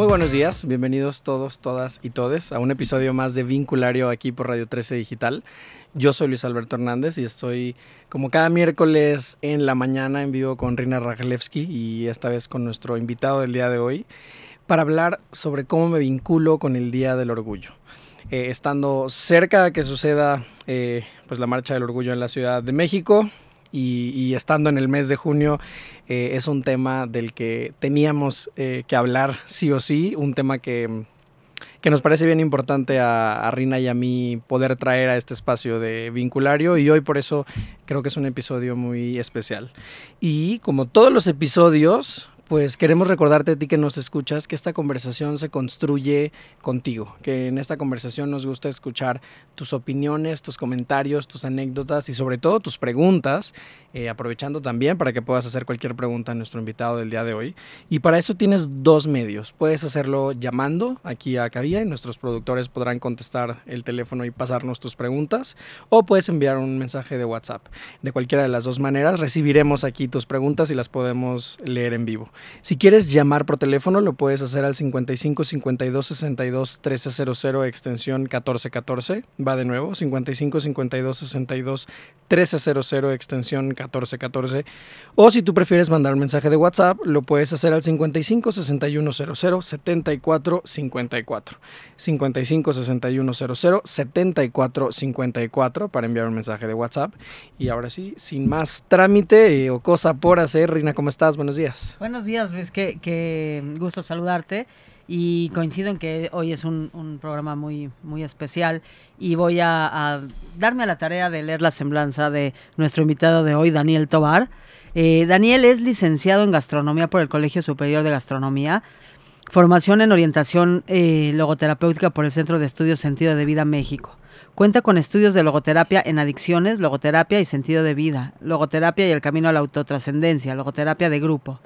Muy buenos días, bienvenidos todos, todas y todes a un episodio más de Vinculario aquí por Radio 13 Digital. Yo soy Luis Alberto Hernández y estoy como cada miércoles en la mañana en vivo con Rina Rajalevsky y esta vez con nuestro invitado del día de hoy para hablar sobre cómo me vinculo con el Día del Orgullo. Eh, estando cerca de que suceda eh, pues la Marcha del Orgullo en la Ciudad de México, y, estando en el mes de junio eh, es un tema del que teníamos eh, que hablar sí o sí, un tema que, que nos parece bien importante a, a, Rina y a mí poder traer a este espacio de vinculario y hoy por eso creo que es un episodio muy especial. Y como todos los episodios, pues queremos recordarte a ti que nos escuchas que esta conversación se construye contigo, que en esta conversación nos gusta escuchar tus opiniones, tus comentarios, tus anécdotas y sobre todo tus preguntas, eh, aprovechando también para que puedas hacer cualquier pregunta a nuestro invitado del día de hoy. Y para eso tienes dos medios. Puedes hacerlo llamando aquí a Cabía y nuestros productores podrán contestar el teléfono y pasarnos tus preguntas o puedes enviar un mensaje de WhatsApp. De cualquiera de las dos maneras recibiremos aquí tus preguntas y las podemos leer en vivo. Si quieres llamar por teléfono, lo puedes hacer al 55 52 62 1300 extensión 1414. Va de nuevo, 55 52 62 1300 extensión 1414. O si tú prefieres mandar un mensaje de WhatsApp, lo puedes hacer al 55 61 00 74 54. 55 61 00 74 54 para enviar un mensaje de WhatsApp. Y ahora sí, sin más trámite eh, o cosa por hacer, Rina, ¿cómo estás? Buenos días. Buenos días días, Luis. Qué, qué gusto saludarte. Y coincido en que hoy es un, programa muy, muy especial y voy a, a, darme a la tarea de leer la semblanza de nuestro invitado de hoy, Daniel Tobar. Eh, Daniel es licenciado en gastronomía por el Colegio Superior de Gastronomía, formación en orientación eh, logoterapéutica por el Centro de Estudios Sentido de Vida México. Cuenta con estudios de logoterapia en adicciones, logoterapia y sentido de vida, logoterapia y el camino a la autotrascendencia, logoterapia de grupo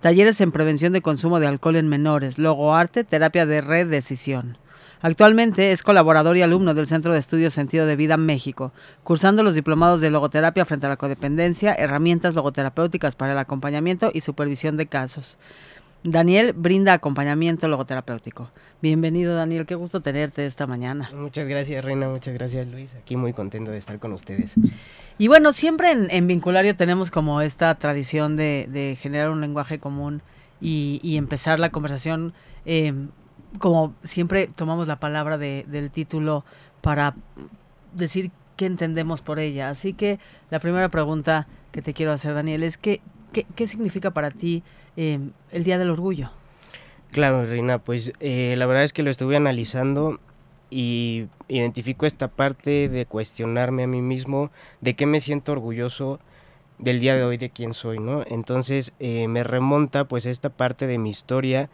talleres en prevención de consumo de alcohol en menores, logoarte, terapia de redecisión. Actualmente es colaborador y alumno del Centro de Estudios Sentido de Vida México, cursando los diplomados de logoterapia frente a la codependencia, herramientas logoterapéuticas para el acompañamiento y supervisión de casos. Daniel brinda acompañamiento logoterapéutico. Bienvenido Daniel, qué gusto tenerte esta mañana. Muchas gracias Reina, muchas gracias Luis, aquí muy contento de estar con ustedes. Y bueno, siempre en, Vinculario tenemos como esta tradición de, generar un lenguaje común y, empezar la conversación, em, como siempre tomamos la palabra del título para decir qué entendemos por ella. Así que la primera pregunta que te quiero hacer Daniel es, ¿qué, qué significa para ti? Eh, el Día del Orgullo. Claro, Reina, pues eh, la verdad es que lo estuve analizando y identifico esta parte de cuestionarme a mí mismo de qué me siento orgulloso del día de hoy de quién soy, ¿no? Entonces eh, me remonta pues esta parte de mi historia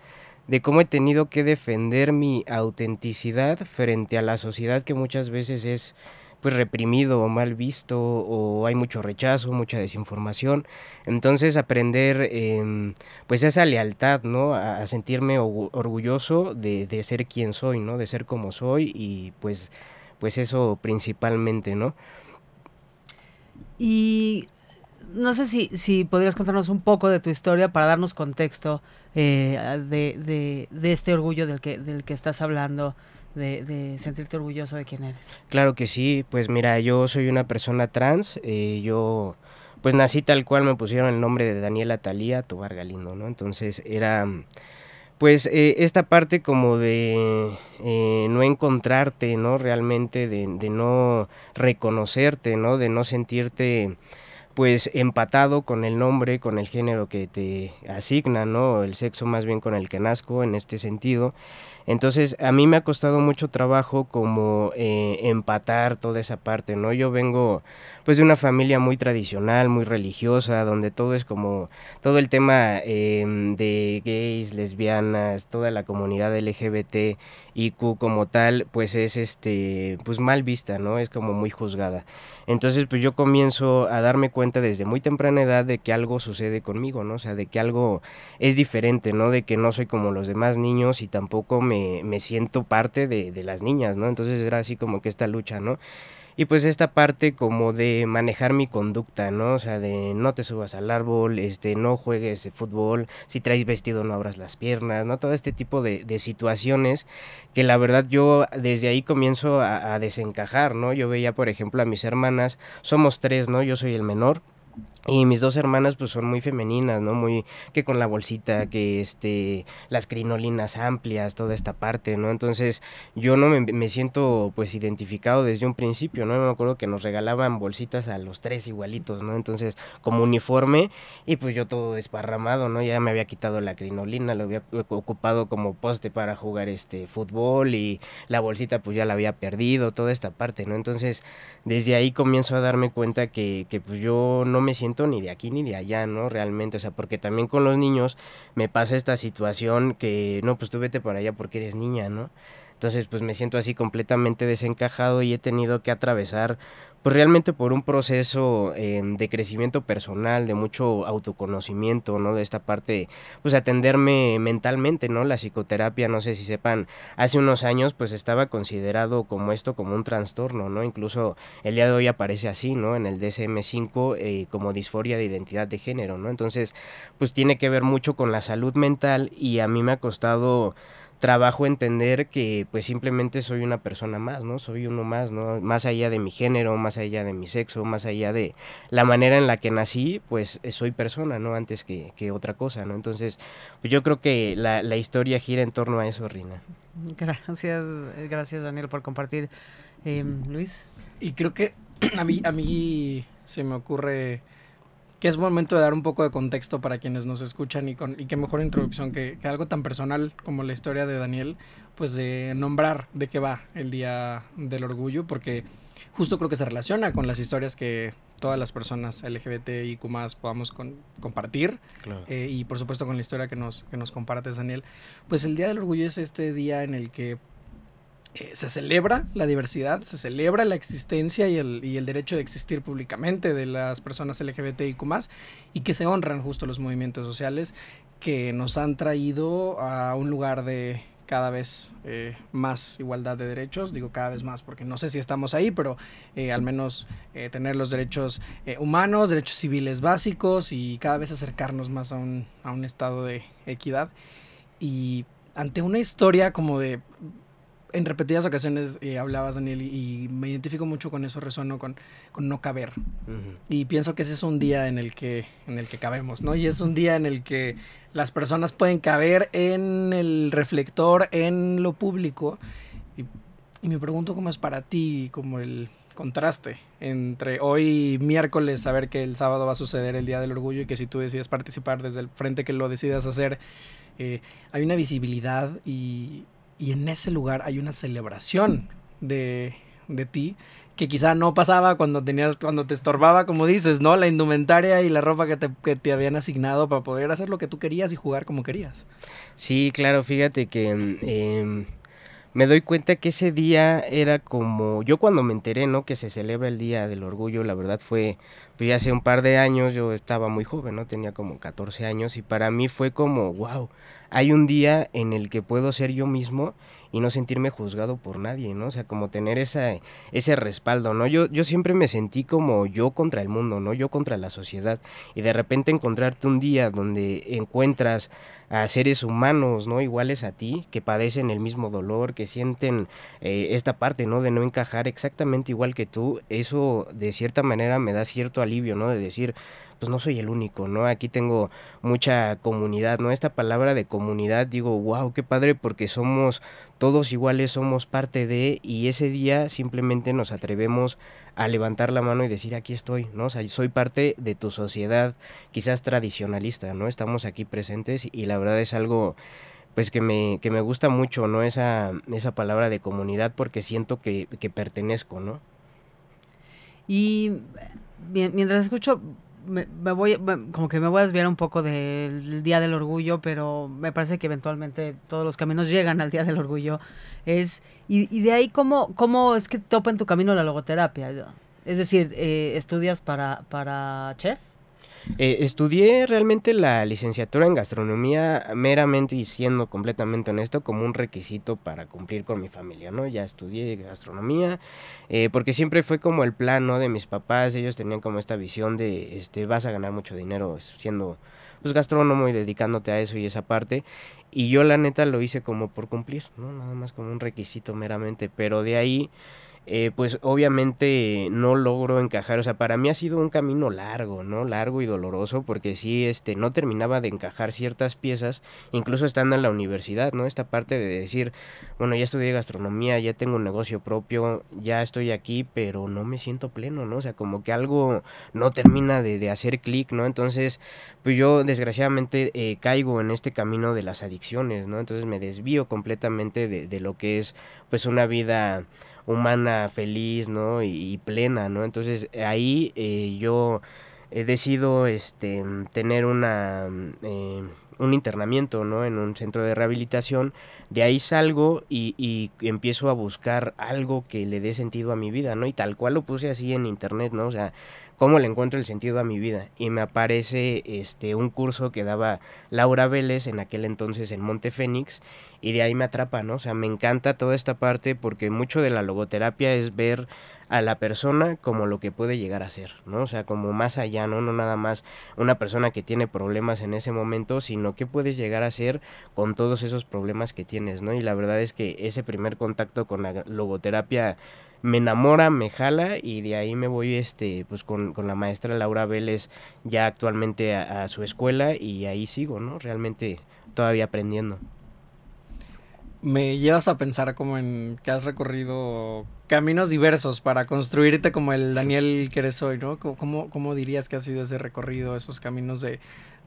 de cómo he tenido que defender mi autenticidad frente a la sociedad que muchas veces es pues reprimido o mal visto o hay mucho rechazo, mucha desinformación. Entonces aprender eh, pues esa lealtad, ¿no? A, sentirme orgulloso de, de, ser quien soy, ¿no? De ser como soy y pues, pues eso principalmente, ¿no? Y no sé si, si podrías contarnos un poco de tu historia para darnos contexto eh, de, de, de, este orgullo del que, del que estás hablando de, sentirte orgulloso de quién eres. Claro que sí, pues mira, yo soy una persona trans, eh, yo pues nací tal cual me pusieron el nombre de Daniela Talía Tobar Galindo, ¿no? Entonces era pues eh, esta parte como de eh, no encontrarte, ¿no? Realmente de, de, no reconocerte, ¿no? De no sentirte pues empatado con el nombre, con el género que te asigna, ¿no? El sexo más bien con el que nazco en este sentido. Entonces, a mí me ha costado mucho trabajo como eh, empatar toda esa parte, ¿no? Yo vengo pues de una familia muy tradicional, muy religiosa, donde todo es como, todo el tema em, de gays, lesbianas, toda la comunidad LGBT, IQ como tal, pues es este, pues mal vista, ¿no? Es como muy juzgada. Entonces, pues yo comienzo a darme cuenta desde muy temprana edad de que algo sucede conmigo, ¿no? O sea, de que algo es diferente, ¿no? De que no soy como los demás niños y tampoco me, me siento parte de, de las niñas, ¿no? Entonces era así como que esta lucha, ¿no? Y pues esta parte como de manejar mi conducta, ¿no? O sea, de no te subas al árbol, este, no juegues fútbol, si traes vestido no abras las piernas, ¿no? Todo este tipo de, situaciones que la verdad yo desde ahí comienzo a, a desencajar, ¿no? Yo veía, por ejemplo, a mis hermanas, somos tres, ¿no? Yo soy el menor, y mis dos hermanas pues son muy femeninas, ¿no? Muy que con la bolsita, que este las crinolinas amplias, toda esta parte, ¿no? Entonces, yo no me, siento pues identificado desde un principio, ¿no? Me acuerdo que nos regalaban bolsitas a los tres igualitos, ¿no? Entonces, como uniforme y pues yo todo desparramado, ¿no? Ya me había quitado la crinolina, lo había ocupado como poste para jugar este fútbol y la bolsita pues ya la había perdido, toda esta parte, ¿no? Entonces, desde ahí comienzo a darme cuenta que, que pues yo no me siento ni de aquí ni de allá, ¿no? Realmente, o sea, porque también con los niños me pasa esta situación que, no, pues tú vete para allá porque eres niña, ¿no? Entonces, pues me siento así completamente desencajado y he tenido que atravesar pues realmente por un proceso eh, de crecimiento personal, de mucho autoconocimiento, ¿no? De esta parte, pues atenderme mentalmente, ¿no? La psicoterapia, no sé si sepan, hace unos años pues estaba considerado como esto, como un trastorno, ¿no? Incluso el día de hoy aparece así, ¿no? En el DSM-5 eh, como disforia de identidad de género, ¿no? Entonces, pues tiene que ver mucho con la salud mental y a mí me ha costado trabajo entender que pues simplemente soy una persona más, ¿no? Soy uno más, ¿no? Más allá de mi género, más allá de mi sexo, más allá de la manera en la que nací, pues eh, soy persona, ¿no? Antes que, que otra cosa, ¿no? Entonces, pues yo creo que la, la historia gira en torno a eso, Rina. Gracias, gracias Daniel por compartir. Em, Luis. Y creo que a mí, a mí se me ocurre que es momento de dar un poco de contexto para quienes nos escuchan y, con, y qué mejor introducción que, algo tan personal como la historia de Daniel, pues de nombrar de qué va el Día del Orgullo, porque justo creo que se relaciona con las historias que todas las personas LGBT y más podamos compartir eh, y por supuesto con la historia que nos, que nos compartes Daniel. Pues el Día del Orgullo es este día en el que eh, se celebra la diversidad, se celebra la existencia y el, y el, derecho de existir públicamente de las personas LGBTIQ y que se honran justo los movimientos sociales que nos han traído a un lugar de cada vez eh, más igualdad de derechos, digo cada vez más porque no sé si estamos ahí, pero eh, al menos tener los derechos humanos, derechos civiles básicos y cada vez acercarnos más a un, a un estado de equidad. Y ante una historia como de en repetidas ocasiones eh, hablabas, Daniel, y, me identifico mucho con eso, resueno con, con no caber. Y pienso que ese es un día en el, que, en el que cabemos, ¿no? Y es un día en el que las personas pueden caber en el reflector, en lo público. Y, y me pregunto cómo es para ti, como el contraste entre hoy miércoles saber que el sábado va a suceder el Día del Orgullo y que si tú decides participar desde el frente que lo decidas hacer, eh, hay una visibilidad y, y en ese lugar hay una celebración de, de ti que quizá no pasaba cuando tenías cuando te estorbaba como dices no la indumentaria y la ropa que te, que te habían asignado para poder hacer lo que tú querías y jugar como querías. Sí claro fíjate que em, me doy cuenta que ese día era como yo cuando me enteré no que se celebra el día del orgullo la verdad fue pues hace un par de años yo estaba muy joven no tenía como 14 años y para mí fue como wow hay un día en el que puedo ser yo mismo y no sentirme juzgado por nadie, ¿no? O sea, como tener esa, ese respaldo, ¿no? Yo, yo siempre me sentí como yo contra el mundo, ¿no? Yo contra la sociedad. Y de repente encontrarte un día donde encuentras a seres humanos, ¿no? Iguales a ti, que padecen el mismo dolor, que sienten eh, esta parte, ¿no? De no encajar exactamente igual que tú, eso de cierta manera me da cierto alivio, ¿no? De decir, pues no soy el único, ¿no? Aquí tengo mucha comunidad, ¿no? Esta palabra de comunidad, digo, wow, qué padre, porque somos todos iguales, somos parte de, y ese día simplemente nos atrevemos a levantar la mano y decir, aquí estoy, ¿no? O sea, soy parte de tu sociedad, quizás tradicionalista, ¿no? Estamos aquí presentes y la verdad es algo pues que me, que me gusta mucho, ¿no? Esa, esa palabra de comunidad porque siento que, que pertenezco, ¿no? Y mientras escucho, me, voy, como que me voy a desviar un poco del Día del Orgullo, pero me parece que eventualmente todos los caminos llegan al Día del Orgullo. Es, y, y de ahí, ¿cómo, ¿cómo es que topa en tu camino la logoterapia? Es decir, eh, ¿estudias para, para chef? Eh, estudié realmente la licenciatura en gastronomía meramente y siendo completamente honesto como un requisito para cumplir con mi familia, ¿no? Ya estudié gastronomía eh, porque siempre fue como el plan, ¿no? De mis papás, ellos tenían como esta visión de, este, vas a ganar mucho dinero siendo pues gastrónomo y dedicándote a eso y esa parte. Y yo la neta lo hice como por cumplir, ¿no? Nada más como un requisito meramente, pero de ahí eh, pues obviamente no logro encajar, o sea, para mí ha sido un camino largo, ¿no? Largo y doloroso, porque sí, este, no terminaba de encajar ciertas piezas, incluso estando en la universidad, ¿no? Esta parte de decir, bueno, ya estudié gastronomía, ya tengo un negocio propio, ya estoy aquí, pero no me siento pleno, ¿no? O sea, como que algo no termina de, de hacer clic, ¿no? Entonces, pues yo desgraciadamente eh, caigo en este camino de las adicciones, ¿no? Entonces me desvío completamente de, de lo que es, pues, una vida humana feliz, ¿no? Y, plena, ¿no? Entonces ahí eh, yo he decidido este, tener una, eh, un internamiento, ¿no? En un centro de rehabilitación. De ahí salgo y, y, empiezo a buscar algo que le dé sentido a mi vida, ¿no? Y tal cual lo puse así en internet, ¿no? O sea, cómo le encuentro el sentido a mi vida. Y me aparece este un curso que daba Laura Vélez en aquel entonces en Monte Fénix y de ahí me atrapa, ¿no? O sea, me encanta toda esta parte porque mucho de la logoterapia es ver a la persona como lo que puede llegar a ser, ¿no? O sea, como más allá, ¿no? No nada más una persona que tiene problemas en ese momento, sino que puedes llegar a ser con todos esos problemas que tienes, ¿no? Y la verdad es que ese primer contacto con la logoterapia me enamora, me jala y de ahí me voy este pues con, con la maestra Laura Vélez ya actualmente a, su escuela y ahí sigo, ¿no? Realmente todavía aprendiendo. Me llevas a pensar como en que has recorrido caminos diversos para construirte como el Daniel que eres hoy, ¿no? ¿Cómo, cómo dirías que ha sido ese recorrido, esos caminos de,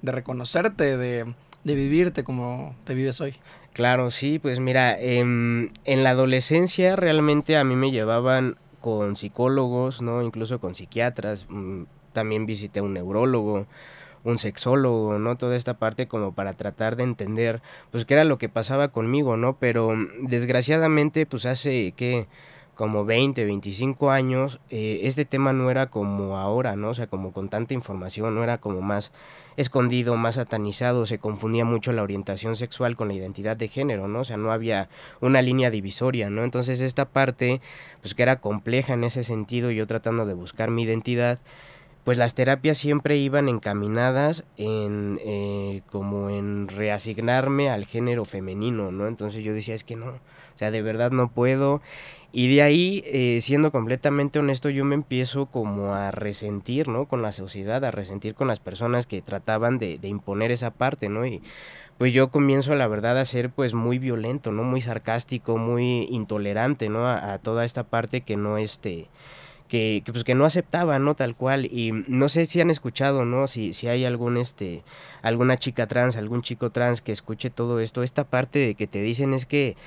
de reconocerte, de, de vivirte como te vives hoy? Claro, sí, pues mira, em, en la adolescencia realmente a mí me llevaban con psicólogos, ¿no? Incluso con psiquiatras, mm, también visité un neurólogo, un sexólogo, ¿no? Toda esta parte como para tratar de entender, pues, qué era lo que pasaba conmigo, ¿no? Pero desgraciadamente, pues, hace, que como 20, 25 años, eh, este tema no era como ahora, ¿no? O sea, como con tanta información, no era como más escondido, más satanizado, se confundía mucho la orientación sexual con la identidad de género, ¿no? O sea, no había una línea divisoria, ¿no? Entonces esta parte, pues que era compleja en ese sentido, yo tratando de buscar mi identidad, pues las terapias siempre iban encaminadas en eh, como en reasignarme al género femenino, ¿no? Entonces yo decía, es que no, o sea, de verdad no puedo. Y de ahí, eh, siendo completamente honesto, yo me empiezo como a resentir, ¿no? Con la sociedad, a resentir con las personas que trataban de, imponer esa parte, ¿no? Y pues yo comienzo, la verdad, a ser pues muy violento, ¿no? Muy sarcástico, muy intolerante, ¿no? A, a toda esta parte que no, este... Que, que, pues que no aceptaba, ¿no? Tal cual. Y no sé si han escuchado, ¿no? Si, si hay algún este alguna chica trans, algún chico trans que escuche todo esto, esta parte de que te dicen es que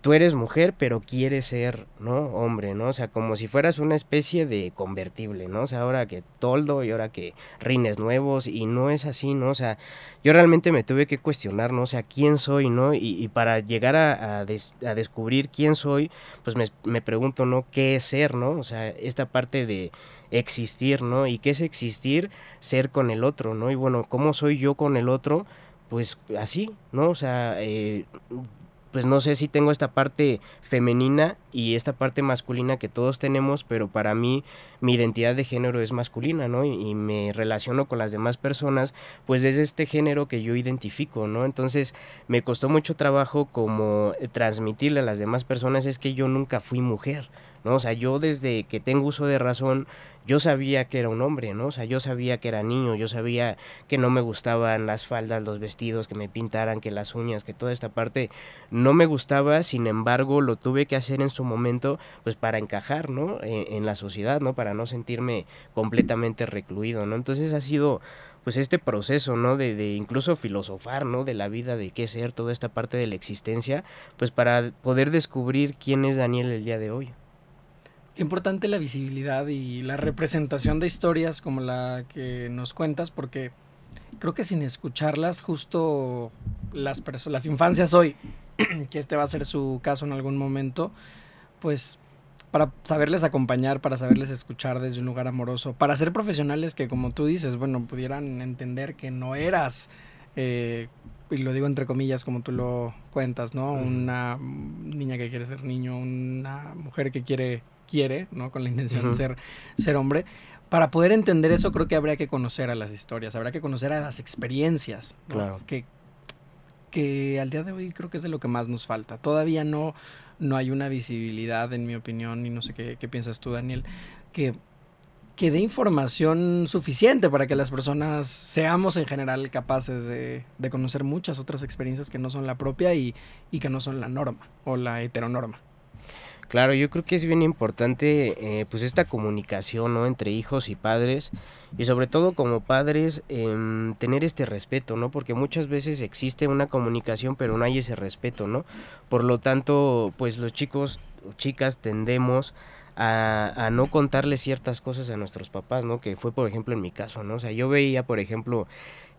tú eres mujer, pero quieres ser, ¿no? Hombre, ¿no? O sea, como si fueras una especie de convertible, ¿no? O sea, ahora que toldo y ahora que rines nuevos y no es así, ¿no? O sea, yo realmente me tuve que cuestionar, ¿no? O sea, ¿quién soy, ¿no? Y, para llegar a, a, descubrir quién soy, pues me, me pregunto, ¿no? ¿Qué es ser, ¿no? O sea, esta parte de existir, ¿no? ¿Y qué es existir? Ser con el otro, ¿no? Y bueno, ¿cómo soy yo con el otro? Pues así, ¿no? O sea, eh, pues no sé si tengo esta parte femenina y esta parte masculina que todos tenemos, pero para mí mi identidad de género es masculina, ¿no? Y, me relaciono con las demás personas, pues desde este género que yo identifico, ¿no? Entonces me costó mucho trabajo como transmitirle a las demás personas es que yo nunca fui mujer, ¿no? O sea, yo desde que tengo uso de razón, yo sabía que era un hombre, ¿no? O sea, yo sabía que era niño, yo sabía que no me gustaban las faldas, los vestidos, que me pintaran, que las uñas, que toda esta parte no me gustaba, sin embargo, lo tuve que hacer en su momento, pues para encajar, ¿no? En, en la sociedad, ¿no? Para no sentirme completamente recluido, ¿no? Entonces ha sido pues este proceso, ¿no? De, de, incluso filosofar, ¿no? De la vida, de qué ser, toda esta parte de la existencia, pues para poder descubrir quién es Daniel el día de hoy importante la visibilidad y la representación de historias como la que nos cuentas, porque creo que sin escucharlas, justo las, las infancias hoy, que este va a ser su caso en algún momento, pues para saberles acompañar, para saberles escuchar desde un lugar amoroso, para ser profesionales que, como tú dices, bueno, pudieran entender que no eras, eh, y lo digo entre comillas como tú lo cuentas, ¿no? Una niña que quiere ser niño, una mujer que quiere, quiere, ¿no? Con la intención de ser, ser hombre. Para poder entender eso creo que habría que conocer a las historias, habría que conocer a las experiencias, Claro. Que, que al día de hoy creo que es de lo que más nos falta. Todavía no, no hay una visibilidad, en mi opinión, y no sé qué, qué piensas tú, Daniel, que, que dé información suficiente para que las personas seamos en general capaces de, de conocer muchas otras experiencias que no son la propia y, y que no son la norma o la heteronorma. Claro, yo creo que es bien importante eh, pues esta comunicación ¿no? entre hijos y padres y sobre todo como padres em, tener este respeto, ¿no? Porque muchas veces existe una comunicación pero no hay ese respeto, ¿no? Por lo tanto, pues los chicos o chicas tendemos a, no contarles ciertas cosas a nuestros papás, ¿no? Que fue por ejemplo en mi caso, ¿no? O sea, yo veía por ejemplo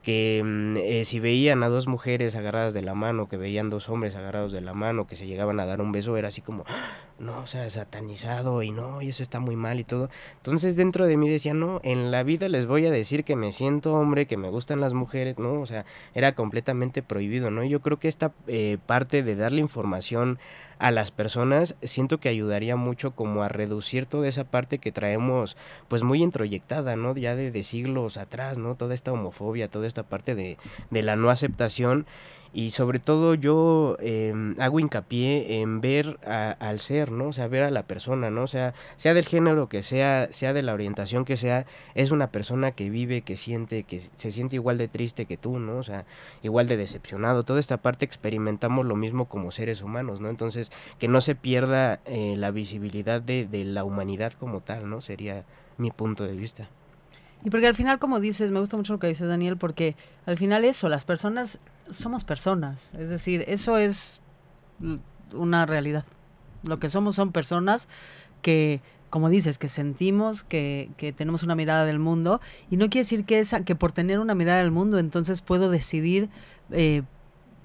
que mm, eh, si veían a dos mujeres agarradas de la mano, que veían dos hombres agarrados de la mano, que se llegaban a dar un beso, era así como, "Ah, no, o sea, satanizado y no, y eso está muy mal y todo. Entonces dentro de mí decía, no, en la vida les voy a decir que me siento hombre, que me gustan las mujeres, ¿no? O sea, era completamente prohibido, ¿no? Yo creo que esta eh, parte de darle información a las personas siento que ayudaría mucho como a reducir toda esa parte que traemos pues muy introyectada, ¿no? Ya de, de siglos atrás, ¿no? Toda esta homofobia, toda esta parte de, de la no aceptación y sobre todo yo eh, hago hincapié en ver a- al ser, ¿no? O sea, ver a la persona, ¿no? O sea, sea del género que sea, sea de la orientación que sea, es una persona que vive, que siente, que se siente igual de triste que tú, ¿no? O sea, igual de decepcionado. Toda esta parte experimentamos lo mismo como seres humanos, ¿no? Entonces, que no se pierda eh, la visibilidad de, de la humanidad como tal, ¿no? Sería mi punto de vista. Y porque al final, como dices, me gusta mucho lo que dices, Daniel, porque al final eso, las personas somos personas. Es decir, eso es una realidad. Lo que somos son personas que, como dices, que sentimos, que, que tenemos una mirada del mundo. Y no quiere decir que, esa, que por tener una mirada del mundo, entonces puedo decidir eh,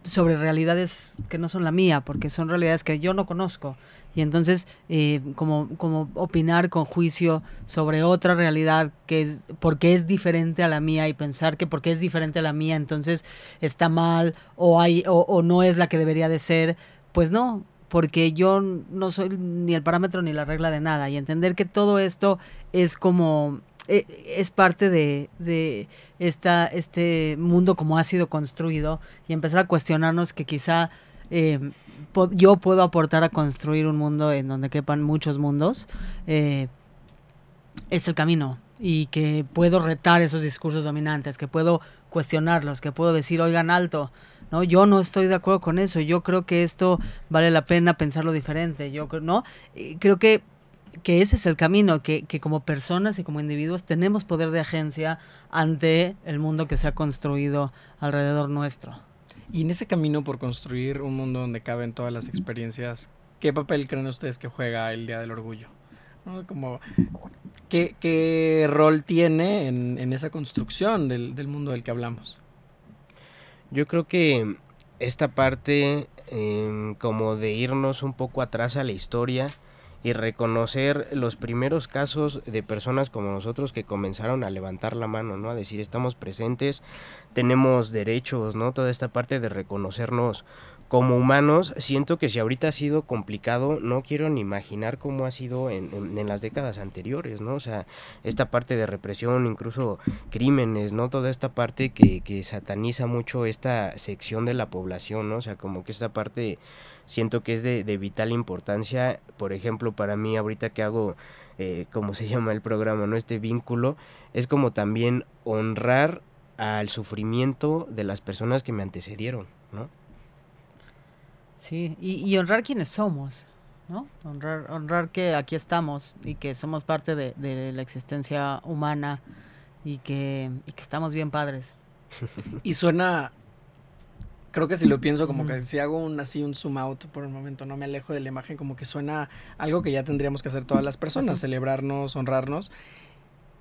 sobre realidades que no son la mía, porque son realidades que yo no conozco. Y entonces, eh, como, como opinar con juicio sobre otra realidad que es porque es diferente a la mía y pensar que porque es diferente a la mía, entonces está mal o, hay, o, o no es la que debería de ser, pues no, porque yo no soy ni el parámetro ni la regla de nada. Y entender que todo esto es como eh, es parte de, de esta, este mundo como ha sido construido y empezar a cuestionarnos que quizá eh, yo puedo aportar a construir un mundo en donde quepan muchos mundos, eh, es el camino y que puedo retar esos discursos dominantes, que puedo cuestionarlos, que puedo decir, oigan, alto, ¿no? Yo no estoy de acuerdo con eso, yo creo que esto vale la pena pensarlo diferente, yo ¿no? Y creo que que ese es el camino, que, que como personas y como individuos tenemos poder de agencia ante el mundo que se ha construido alrededor nuestro. Y en ese camino por construir un mundo donde caben todas las experiencias, ¿qué papel creen ustedes que juega el Día del Orgullo? ¿qué, qué rol tiene en, en esa construcción del, del mundo del que hablamos? Yo creo que esta parte em, como de irnos un poco atrás a la historia y reconocer los primeros casos de personas como nosotros que comenzaron a levantar la mano, ¿no? A decir, estamos presentes, tenemos derechos, ¿no? Toda esta parte de reconocernos como humanos, siento que si ahorita ha sido complicado, no quiero ni imaginar cómo ha sido en, en- las décadas anteriores, ¿no? O sea, esta parte de represión, incluso crímenes, ¿no? Toda esta parte que, que sataniza mucho esta sección de la población, ¿no? O sea, como que esta parte siento que es de, de vital importancia, por ejemplo, para mí ahorita que hago, eh, como se llama el programa, ¿no? Este vínculo, es como también honrar al sufrimiento de las personas que me antecedieron, ¿no? Sí, y, y honrar quienes somos, ¿no? Honrar, honrar que aquí estamos y que somos parte de, de la existencia humana y que, y que estamos bien padres. Y suena, creo que si lo pienso, como que si hago un así un zoom out por un momento, no me alejo de la imagen, como que suena algo que ya tendríamos que hacer todas las personas, celebrarnos, honrarnos.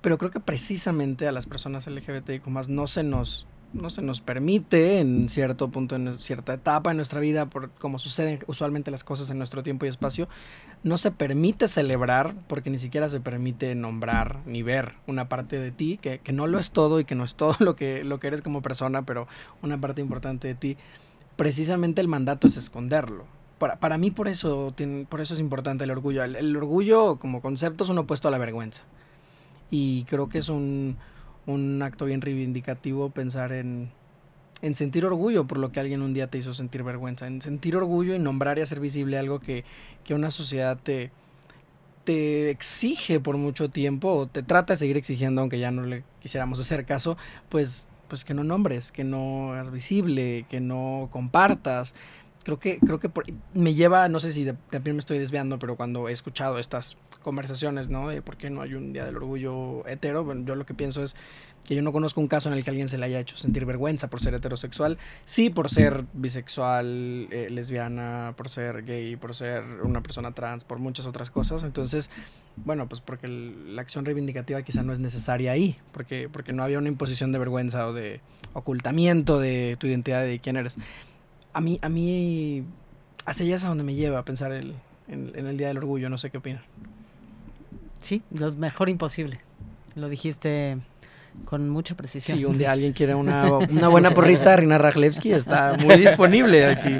Pero creo que precisamente a las personas LGBTIQ más no se nos no se nos permite en cierto punto, en cierta etapa en nuestra vida, por como suceden usualmente las cosas en nuestro tiempo y espacio, no se permite celebrar porque ni siquiera se permite nombrar ni ver una parte de ti, que, que no lo es todo y que no es todo lo que, lo que eres como persona, pero una parte importante de ti. Precisamente el mandato es esconderlo. Para, para mí por eso, por eso es importante el orgullo. El, el orgullo como concepto es un opuesto a la vergüenza. Y creo que es un un acto bien reivindicativo pensar en, en sentir orgullo por lo que alguien un día te hizo sentir vergüenza, en sentir orgullo y nombrar y hacer visible algo que, que una sociedad te, te exige por mucho tiempo o te trata de seguir exigiendo aunque ya no le quisiéramos hacer caso, pues, pues que no nombres, que no hagas visible, que no compartas. Creo que, creo que me lleva, no sé si también me estoy desviando, pero cuando he escuchado estas conversaciones, ¿no? De por qué no hay un Día del Orgullo hetero, bueno, yo lo que pienso es que yo no conozco un caso en el que alguien se le haya hecho sentir vergüenza por ser heterosexual, sí por ser bisexual, eh, lesbiana, por ser gay, por ser una persona trans, por muchas otras cosas. Entonces, bueno, pues porque la acción reivindicativa quizá no es necesaria ahí, porque, porque no había una imposición de vergüenza o de ocultamiento de tu identidad de quién eres a mí, a mí, hacia allá es a donde me lleva a pensar el, en, el Día del Orgullo, no sé qué opinan. Sí, lo mejor imposible. Lo dijiste con mucha precisión. Si un día alguien quiere una, una buena porrista de Rina Rajlewski, está muy disponible aquí.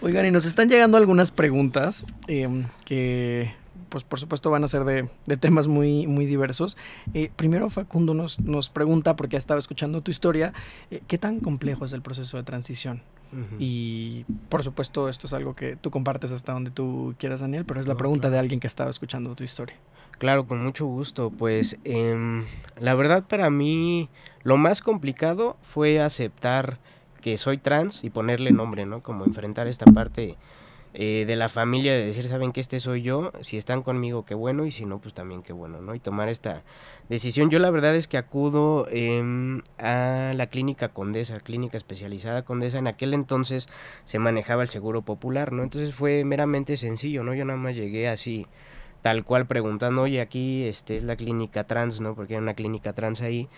Oigan, y nos están llegando algunas preguntas eh, que pues por supuesto van a ser de, temas muy, muy diversos. Eh, primero Facundo nos, nos pregunta, porque ha estado escuchando tu historia, eh, ¿qué tan complejo es el proceso de transición? Y por supuesto esto es algo que tú compartes hasta donde tú quieras, Daniel, pero es la pregunta de alguien que ha estado escuchando tu historia. Claro, con mucho gusto. Pues em, la verdad para mí lo más complicado fue aceptar que soy trans y ponerle nombre, ¿no? Como enfrentar esta parte eh, de la familia de decir, saben que este soy yo, si están conmigo, qué bueno, y si no, pues también qué bueno, ¿no? Y tomar esta decisión. Yo la verdad es que acudo em, a la clínica Condesa, clínica especializada Condesa, en aquel entonces se manejaba el seguro popular, ¿no? Entonces fue meramente sencillo, ¿no? Yo nada más llegué así tal cual preguntando, oye, aquí este es la clínica trans, ¿no? Porque era una clínica trans ahí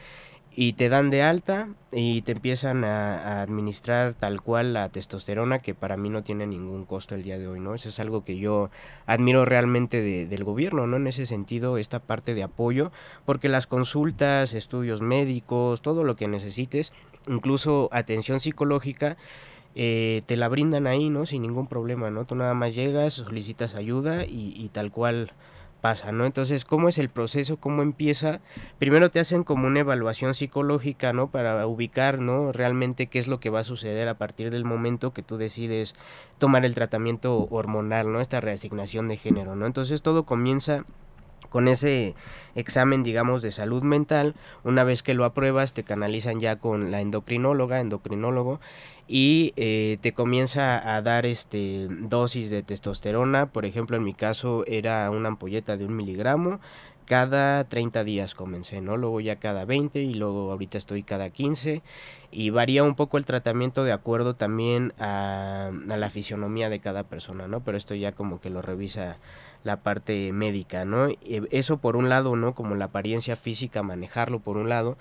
y te dan de alta y te empiezan a, administrar tal cual la testosterona que para mí no tiene ningún costo el día de hoy, ¿no? Eso es algo que yo admiro realmente del gobierno, ¿no? En ese sentido, esta parte de apoyo, porque las consultas, estudios médicos, todo lo que necesites, incluso atención psicológica, eh, te la brindan ahí, ¿no? Sin ningún problema, ¿no? Tú nada más llegas, solicitas ayuda y, y tal cual pasa, ¿no? Entonces, ¿cómo es el proceso? ¿Cómo empieza? Primero te hacen como una evaluación psicológica, ¿no? Para ubicar, ¿no? Realmente qué es lo que va a suceder a partir del momento que tú decides tomar el tratamiento hormonal, ¿no? Esta reasignación de género, ¿no? Entonces todo comienza con ese examen, digamos, de salud mental, una vez que lo apruebas, te canalizan ya con la endocrinóloga, endocrinólogo, y eh, te comienza a dar este dosis de testosterona, por ejemplo en mi caso era una ampolleta de un miligramo, cada 30 días comencé, ¿no? Luego ya cada 20 y luego ahorita estoy cada 15 y varía un poco el tratamiento de acuerdo también a, a, la fisionomía de cada persona, ¿no? Pero esto ya como que lo revisa la parte médica, ¿no? Eso por un lado, ¿no? Como la apariencia física, manejarlo por un lado,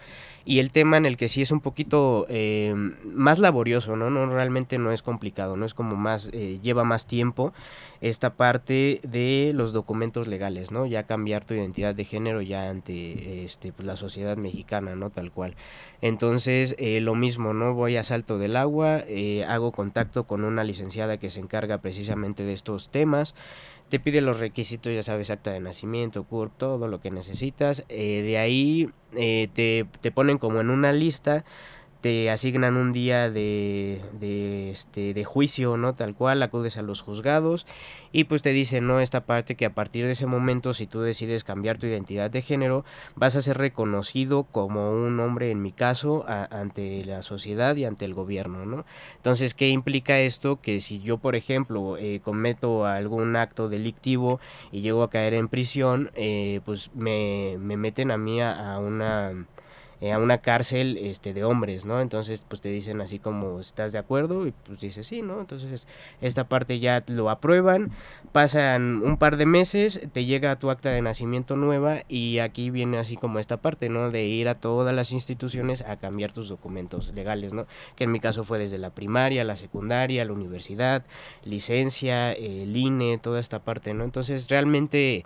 y el tema en el que sí es un poquito eh, más laborioso, ¿no? No realmente no es complicado, no es como más, eh, lleva más tiempo esta parte de los documentos legales, ¿no? Ya cambiar tu identidad de género ya ante este, pues, la sociedad mexicana, ¿no? Tal cual. Entonces, eh, lo mismo, ¿no? Voy a Salto del Agua, hago contacto con una licenciada que se encarga precisamente de estos temas, te pide los requisitos, ya sabes, acta de nacimiento, CURP, todo lo que necesitas. Eh, de ahí eh, te, te ponen como en una lista te asignan un día de, de, este, de juicio, ¿no? Tal cual, acudes a los juzgados y pues te dicen, ¿no? Esta parte que a partir de ese momento, si tú decides cambiar tu identidad de género, vas a ser reconocido como un hombre, en mi caso, ante la sociedad y ante el gobierno, ¿no? Entonces, ¿qué implica esto? Que si yo, por ejemplo, eh, cometo algún acto delictivo y llego a caer en prisión, eh, pues me, me, meten a mí a una eh, a una cárcel este, de hombres, ¿no? Entonces, pues te dicen así como, ¿estás de acuerdo? Y pues dices, sí, ¿no? Entonces, esta parte ya lo aprueban, pasan un par de meses, te llega tu acta de nacimiento nueva y aquí viene así como esta parte, ¿no? De ir a todas las instituciones a cambiar tus documentos legales, ¿no? Que en mi caso fue desde la primaria, la secundaria, la universidad, licencia, el INE, toda esta parte, ¿no? Entonces, realmente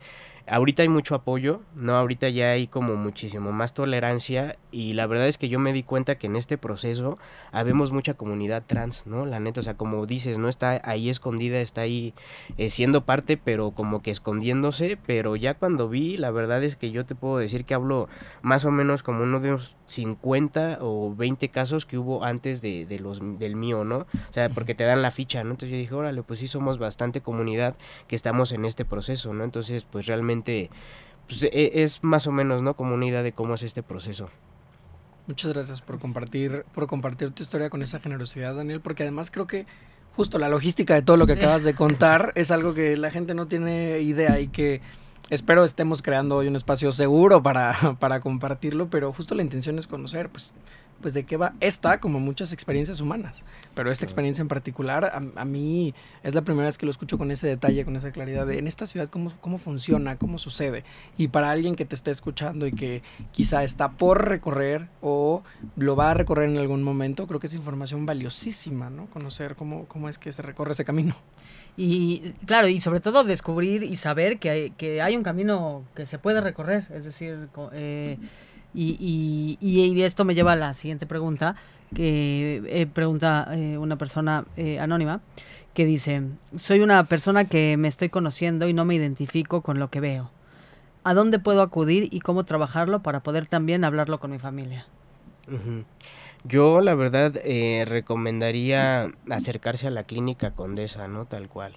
ahorita hay mucho apoyo, ¿no? Ahorita ya hay como muchísimo más tolerancia y la verdad es que yo me di cuenta que en este proceso habemos mucha comunidad trans, ¿no? La neta, o sea, como dices, no está ahí escondida, está ahí eh, siendo parte, pero como que escondiéndose, pero ya cuando vi, la verdad es que yo te puedo decir que hablo más o menos como uno de unos 50 o 20 casos que hubo antes de, de los del mío, ¿no? O sea, porque te dan la ficha, ¿no? Entonces yo dije, órale, pues sí somos bastante comunidad que estamos en este proceso, ¿no? Entonces, pues realmente pues, e, es más o menos, ¿no? Como una idea de cómo es este proceso. Muchas gracias por compartir, por compartir tu historia con esa generosidad, Daniel, porque además creo que justo la logística de todo lo que acabas de contar es algo que la gente no tiene idea y que espero estemos creando hoy un espacio seguro para, para compartirlo, pero justo la intención es conocer, pues pues de qué va esta, como muchas experiencias humanas. Pero esta experiencia en particular, a, mí es la primera vez que lo escucho con ese detalle, con esa claridad de en esta ciudad cómo, cómo funciona, cómo sucede. Y para alguien que te esté escuchando y que quizá está por recorrer o lo va a recorrer en algún momento, creo que es información valiosísima, ¿no? Conocer cómo, cómo es que se recorre ese camino. Y claro, y sobre todo descubrir y saber que hay, que hay un camino que se puede recorrer, es decir, eh, y, y, esto me lleva a la siguiente pregunta, que eh, pregunta eh, una persona eh, anónima, que dice, soy una persona que me estoy conociendo y no me identifico con lo que veo. ¿A dónde puedo acudir y cómo trabajarlo para poder también hablarlo con mi familia? Yo la verdad recomendaría acercarse a la clínica Condesa, ¿no? Tal cual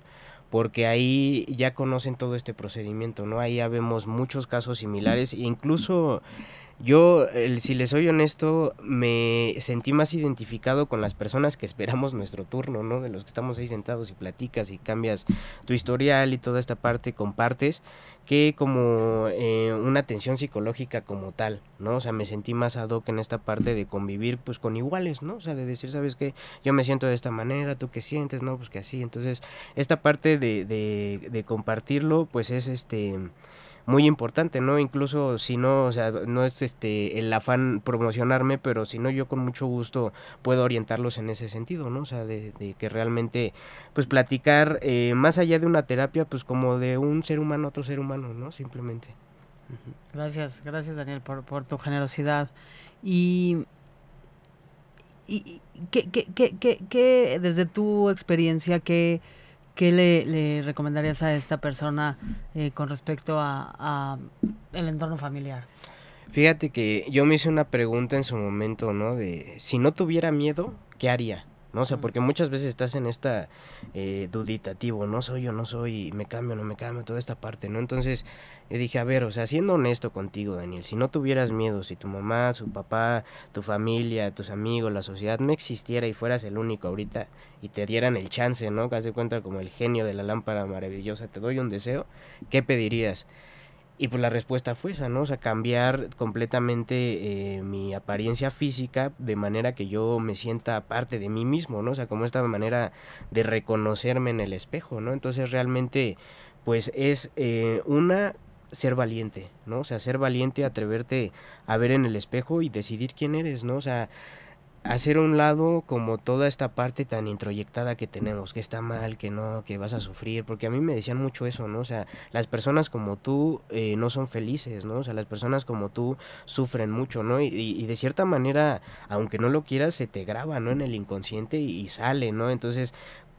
porque ahí ya conocen todo este procedimiento, ¿no? Ahí ya vemos muchos casos similares e incluso yo, si les soy honesto, me sentí más identificado con las personas que esperamos nuestro turno, ¿no? De los que estamos ahí sentados y platicas y cambias tu historial y toda esta parte compartes, que como eh, una atención psicológica como tal, ¿no? O sea, me sentí más ad hoc en esta parte de convivir pues con iguales, ¿no? O sea, de decir, ¿sabes qué? Yo me siento de esta manera, ¿tú qué sientes? No, pues que así. Entonces, esta parte de, de, de compartirlo, pues es este muy importante, ¿no? Incluso si no, o sea, no es este el afán promocionarme, pero si no, yo con mucho gusto puedo orientarlos en ese sentido, ¿no? O sea, de, que realmente, pues platicar eh, más allá de una terapia, pues como de un ser humano a otro ser humano, ¿no? Simplemente. Gracias, gracias Daniel por, por tu generosidad. Y, y ¿qué, qué, qué, qué, desde tu experiencia, qué... ¿qué le, recomendarías a esta persona eh, con respecto a, el entorno familiar? Fíjate que yo me hice una pregunta en su momento, ¿no? De si no tuviera miedo, ¿qué haría? ¿no? O sea, porque muchas veces estás en esta eh, duditativo, no soy yo, no soy, me cambio, no me cambio, toda esta parte, ¿no? Entonces, yo dije, a ver, o sea, siendo honesto contigo, Daniel, si no tuvieras miedo, si tu mamá, su papá, tu familia, tus amigos, la sociedad no existiera y fueras el único ahorita y te dieran el chance, ¿no? Que hace cuenta como el genio de la lámpara maravillosa, te doy un deseo, ¿qué pedirías? Y pues la respuesta fue esa, ¿no? O sea, cambiar completamente eh, mi apariencia física de manera que yo me sienta parte de mí mismo, ¿no? O sea, como esta manera de reconocerme en el espejo, ¿no? Entonces realmente, pues es eh, una ser valiente, ¿no? O sea, ser valiente, atreverte a ver en el espejo y decidir quién eres, ¿no? O sea, hacer un lado como toda esta parte tan introyectada que tenemos, que está mal, que no, que vas a sufrir, porque a mí me decían mucho eso, ¿no? O sea, las personas como tú eh, no son felices, ¿no? O sea, las personas como tú sufren mucho, ¿no? Y, de cierta manera, aunque no lo quieras, se te graba, ¿no? En el inconsciente y, y sale, ¿no? Entonces,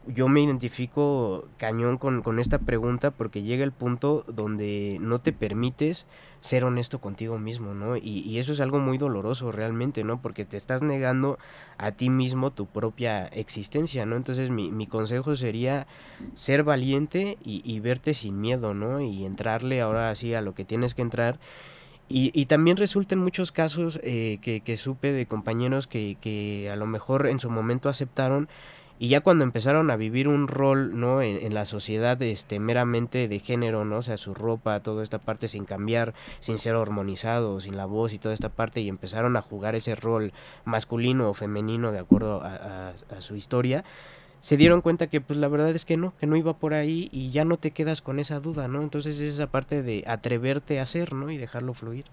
yo me identifico cañón con, con, esta pregunta porque llega el punto donde no te permites ser honesto contigo mismo, ¿no? Y, y, eso es algo muy doloroso realmente, ¿no? Porque te estás negando a ti mismo tu propia existencia, ¿no? Entonces mi, mi consejo sería ser valiente y, y, verte sin miedo, ¿no? Y entrarle ahora sí a lo que tienes que entrar. Y, y también resulta en muchos casos eh, que, que, supe de compañeros que, que a lo mejor en su momento aceptaron y ya cuando empezaron a vivir un rol no en, la sociedad este meramente de género no o sea su ropa toda esta parte sin cambiar sin ser hormonizado sin la voz y toda esta parte y empezaron a jugar ese rol masculino o femenino de acuerdo a, su historia se dieron cuenta que pues la verdad es que no, que no iba por ahí y ya no te quedas con esa duda, ¿no? Entonces es esa parte de atreverte a hacer, ¿no? Y dejarlo fluir.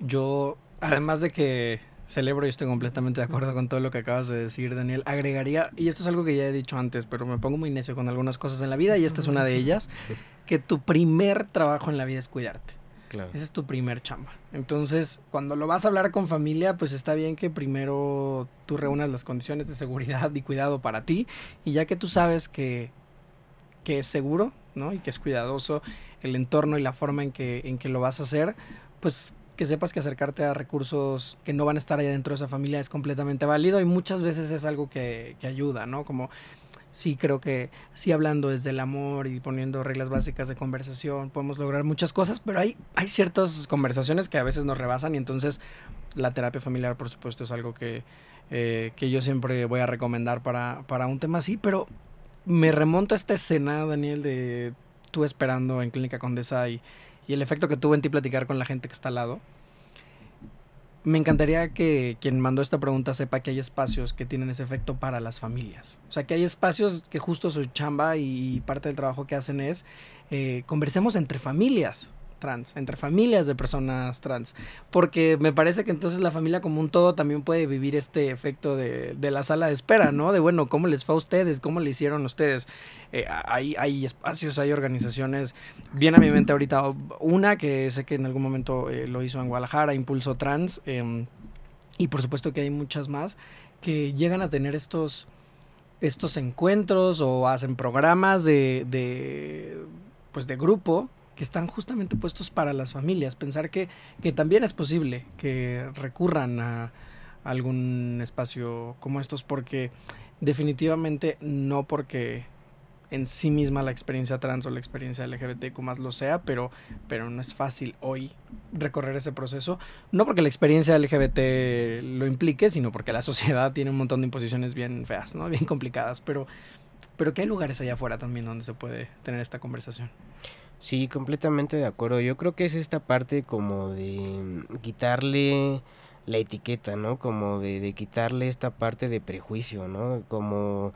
Yo, además de que celebro y estoy completamente de acuerdo con todo lo que acabas de decir, Daniel. Agregaría, y esto es algo que ya he dicho antes, pero me pongo muy necio con algunas cosas en la vida y esta es una de ellas, que tu primer trabajo en la vida es cuidarte. Claro. Ese es tu primer chamba. Entonces, cuando lo vas a hablar con familia, pues está bien que primero tú reúnas las condiciones de seguridad y cuidado para ti y ya que tú sabes que, que es seguro, ¿no? Y que es cuidadoso el entorno y la forma en que, en que lo vas a hacer, pues que sepas que acercarte a recursos que no van a estar ahí dentro de esa familia es completamente válido y muchas veces es algo que, que ayuda, ¿no? Como sí creo que sí hablando desde el amor y poniendo reglas básicas de conversación podemos lograr muchas cosas, pero hay, hay ciertas conversaciones que a veces nos rebasan y entonces la terapia familiar por supuesto es algo que, eh, que yo siempre voy a recomendar para, para un tema así, pero me remonto a esta escena, Daniel, de tú esperando en Clínica Condesa y y el efecto que tuvo en ti platicar con la gente que está al lado. Me encantaría que quien mandó esta pregunta sepa que hay espacios que tienen ese efecto para las familias. O sea, que hay espacios que justo su chamba y parte del trabajo que hacen es eh, conversemos entre familias trans, entre familias de personas trans, porque me parece que entonces la familia como un todo también puede vivir este efecto de, la sala de espera, ¿no? De bueno, ¿cómo les fue a ustedes? ¿Cómo le hicieron ustedes? Eh, hay, hay espacios, hay organizaciones, viene a mi mente ahorita una que sé que en algún momento eh, lo hizo en Guadalajara, Impulso Trans, em, y por supuesto que hay muchas más que llegan a tener estos estos encuentros o hacen programas de, de pues de grupo que están justamente puestos para las familias. Pensar que, que también es posible que recurran a algún espacio como estos porque definitivamente no porque en sí misma la experiencia trans o la experiencia LGBTQ más lo sea, pero, pero no es fácil hoy recorrer ese proceso. No porque la experiencia LGBT lo implique, sino porque la sociedad tiene un montón de imposiciones bien feas, ¿no? Bien complicadas, pero, pero que hay lugares allá afuera también donde se puede tener esta conversación. Sí, completamente de acuerdo. Yo creo que es esta parte como de quitarle la etiqueta, ¿no? Como de, de quitarle esta parte de prejuicio, ¿no? Como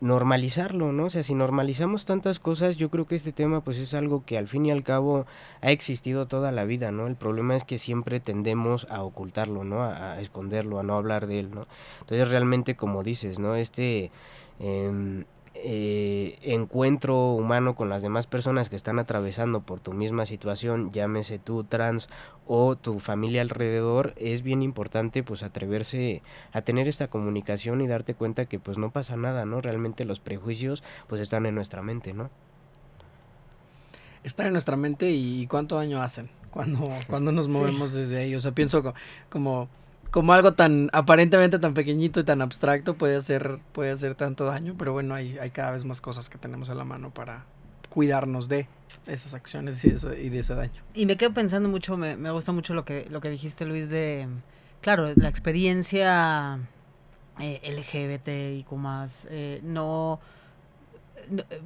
normalizarlo, ¿no? O sea, si normalizamos tantas cosas, yo creo que este tema pues es algo que al fin y al cabo ha existido toda la vida, ¿no? El problema es que siempre tendemos a ocultarlo, ¿no? A, a esconderlo, a no hablar de él, ¿no? Entonces realmente como dices, ¿no? Este... Eh, eh, encuentro humano con las demás personas que están atravesando por tu misma situación, llámese tú trans o tu familia alrededor, es bien importante pues atreverse a tener esta comunicación y darte cuenta que pues no pasa nada, ¿no? Realmente los prejuicios pues están en nuestra mente, ¿no? Están en nuestra mente y cuánto daño hacen cuando, cuando nos movemos desde ahí. O sea, pienso como como algo tan aparentemente tan pequeñito y tan abstracto puede hacer, puede hacer tanto daño, pero bueno, hay, hay cada vez más cosas que tenemos a la mano para cuidarnos de esas acciones y de, eso, y de ese daño. Y me quedo pensando mucho, me, me, gusta mucho lo que, lo que dijiste Luis de, claro, la experiencia eh, LGBT y como eh, no,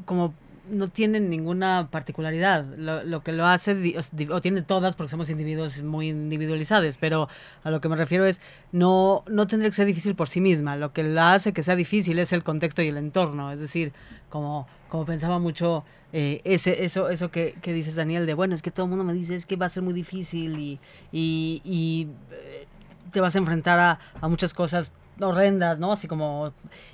como no tienen ninguna particularidad. Lo, que lo hace, o tiene todas porque somos individuos muy individualizados, pero a lo que me refiero es, no, no tendría que ser difícil por sí misma. Lo que la hace que sea difícil es el contexto y el entorno. Es decir, como, como pensaba mucho eh, ese, eso, eso que, que, dices, Daniel, de bueno, es que todo el mundo me dice, es que va a ser muy difícil y, y, eh, te vas a enfrentar a, a muchas cosas horrendas, ¿no? Así como,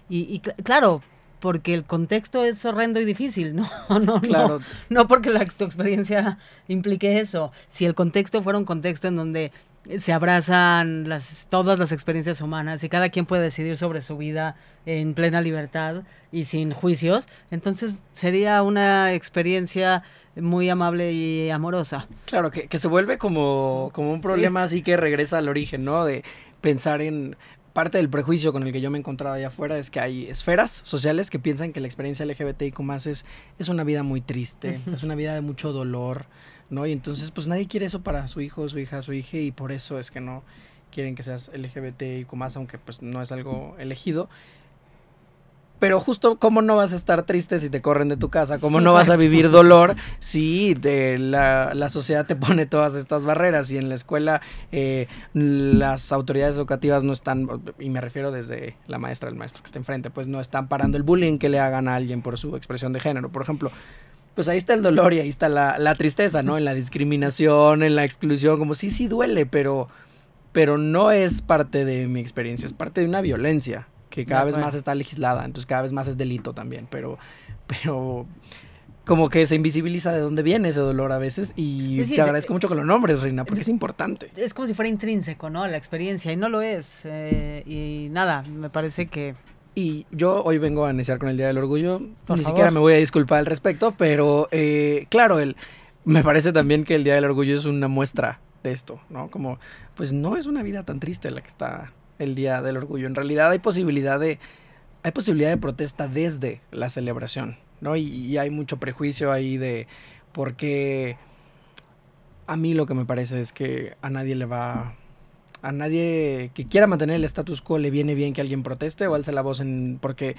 y claro, porque el contexto es horrendo y difícil, no, no, no, no porque la, tu experiencia implique eso. Si el contexto fuera un contexto en donde se abrazan las, todas las experiencias humanas y cada quien puede decidir sobre su vida en plena libertad y sin juicios, entonces sería una experiencia muy amable y amorosa. Claro, que, que se vuelve como, como un problema así que regresa al origen, ¿no? De pensar en parte del prejuicio con el que yo me he encontrado allá afuera es que hay esferas sociales que piensan que la experiencia LGBTIQ más es, es una vida muy triste, es una vida de mucho dolor, ¿no? Y entonces, pues nadie quiere eso para su hijo, su hija, su hija, y por eso es que no quieren que seas LGBTIQ más, aunque pues no es algo elegido. Pero justo, ¿cómo no vas a estar triste si te corren de tu casa? ¿Cómo no vas a vivir dolor si la, la, sociedad te pone todas estas barreras? Y en la escuela eh, las autoridades educativas no están, y me refiero desde la maestra, el maestro que está enfrente, pues no están parando el bullying que le hagan a alguien por su expresión de género. Por ejemplo, pues ahí está el dolor y ahí está la, la, tristeza, ¿no? En la discriminación, en la exclusión, como sí, sí duele, pero, pero no es parte de mi experiencia, es parte de una violencia que cada vez más está legislada, entonces cada vez más es delito también, pero, pero como que se invisibiliza de dónde viene ese dolor a veces y pues te agradezco mucho que lo nombres, Reina, porque es importante. Es como si fuera intrínseco, ¿no? La experiencia y no lo es. Eh, y nada, me parece que... Y yo hoy vengo a iniciar con el Día del Orgullo, ni siquiera me voy a disculpar al respecto, pero eh, claro, el, me parece también que el Día del Orgullo es una muestra de esto, ¿no? Como, pues no es una vida tan triste la que está el Día del Orgullo. En realidad hay posibilidad de, hay posibilidad de protesta desde la celebración, ¿no? Y, hay mucho prejuicio ahí de porque a mí lo que me parece es que a nadie le va a nadie que quiera mantener el status quo le viene bien que alguien proteste o alce la voz en porque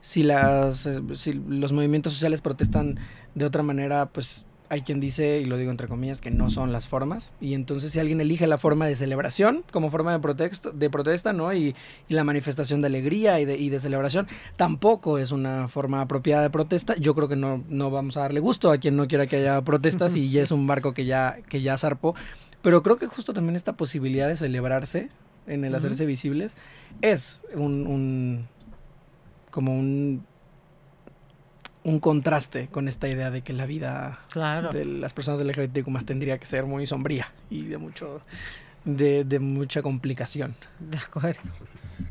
si las si los movimientos sociales protestan de otra manera pues hay quien dice, y lo digo entre comillas, que no son las formas. Y entonces si alguien elige la forma de celebración como forma de protesta, de protesta ¿no? Y, la manifestación de alegría y de, y de, celebración tampoco es una forma apropiada de protesta. Yo creo que no, no vamos a darle gusto a quien no quiera que haya protestas y ya es un barco que ya, que ya zarpó. Pero creo que justo también esta posibilidad de celebrarse en el hacerse visibles es un, un como un un contraste con esta idea de que la vida de las personas del LGBTQ más tendría que ser muy sombría y de mucho de, mucha complicación. De acuerdo.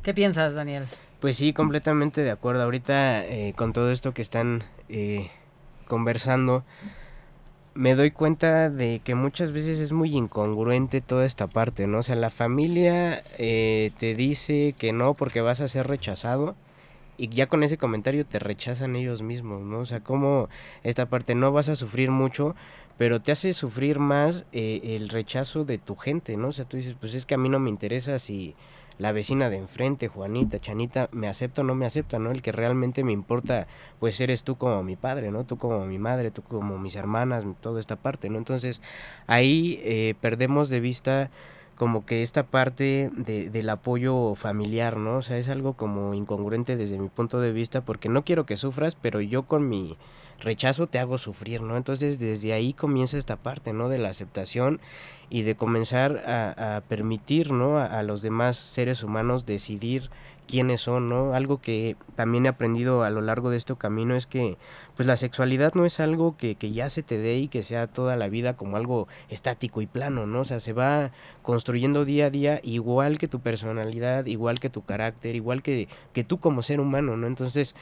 ¿Qué piensas, Daniel? Pues sí, completamente de acuerdo. Ahorita eh, con todo esto que están eh, conversando, me doy cuenta de que muchas veces es muy incongruente toda esta parte, ¿no? O sea, la familia eh, te dice que no porque vas a ser rechazado y ya con ese comentario te rechazan ellos mismos, ¿no? O sea, como esta parte no vas a sufrir mucho, pero te hace sufrir más eh, el rechazo de tu gente, ¿no? O sea, tú dices, pues es que a mí no me interesa si la vecina de enfrente, Juanita, Chanita, me acepta o no me acepta, ¿no? El que realmente me importa, pues eres tú como mi padre, ¿no? Tú como mi madre, tú como mis hermanas, toda esta parte, ¿no? Entonces, ahí eh, perdemos de vista como que esta parte de, del apoyo familiar, ¿no? O sea, es algo como incongruente desde mi punto de vista porque no quiero que sufras, pero yo con mi rechazo te hago sufrir, ¿no? Entonces desde ahí comienza esta parte, ¿no? De la aceptación y de comenzar a, permitir, ¿no? a, los demás seres humanos decidir quiénes son, ¿no? Algo que también he aprendido a lo largo de este camino es que pues la sexualidad no es algo que, que, ya se te dé y que sea toda la vida como algo estático y plano, ¿no? O sea, se va construyendo día a día igual que tu personalidad, igual que tu carácter, igual que, que tú como ser humano, ¿no? Entonces,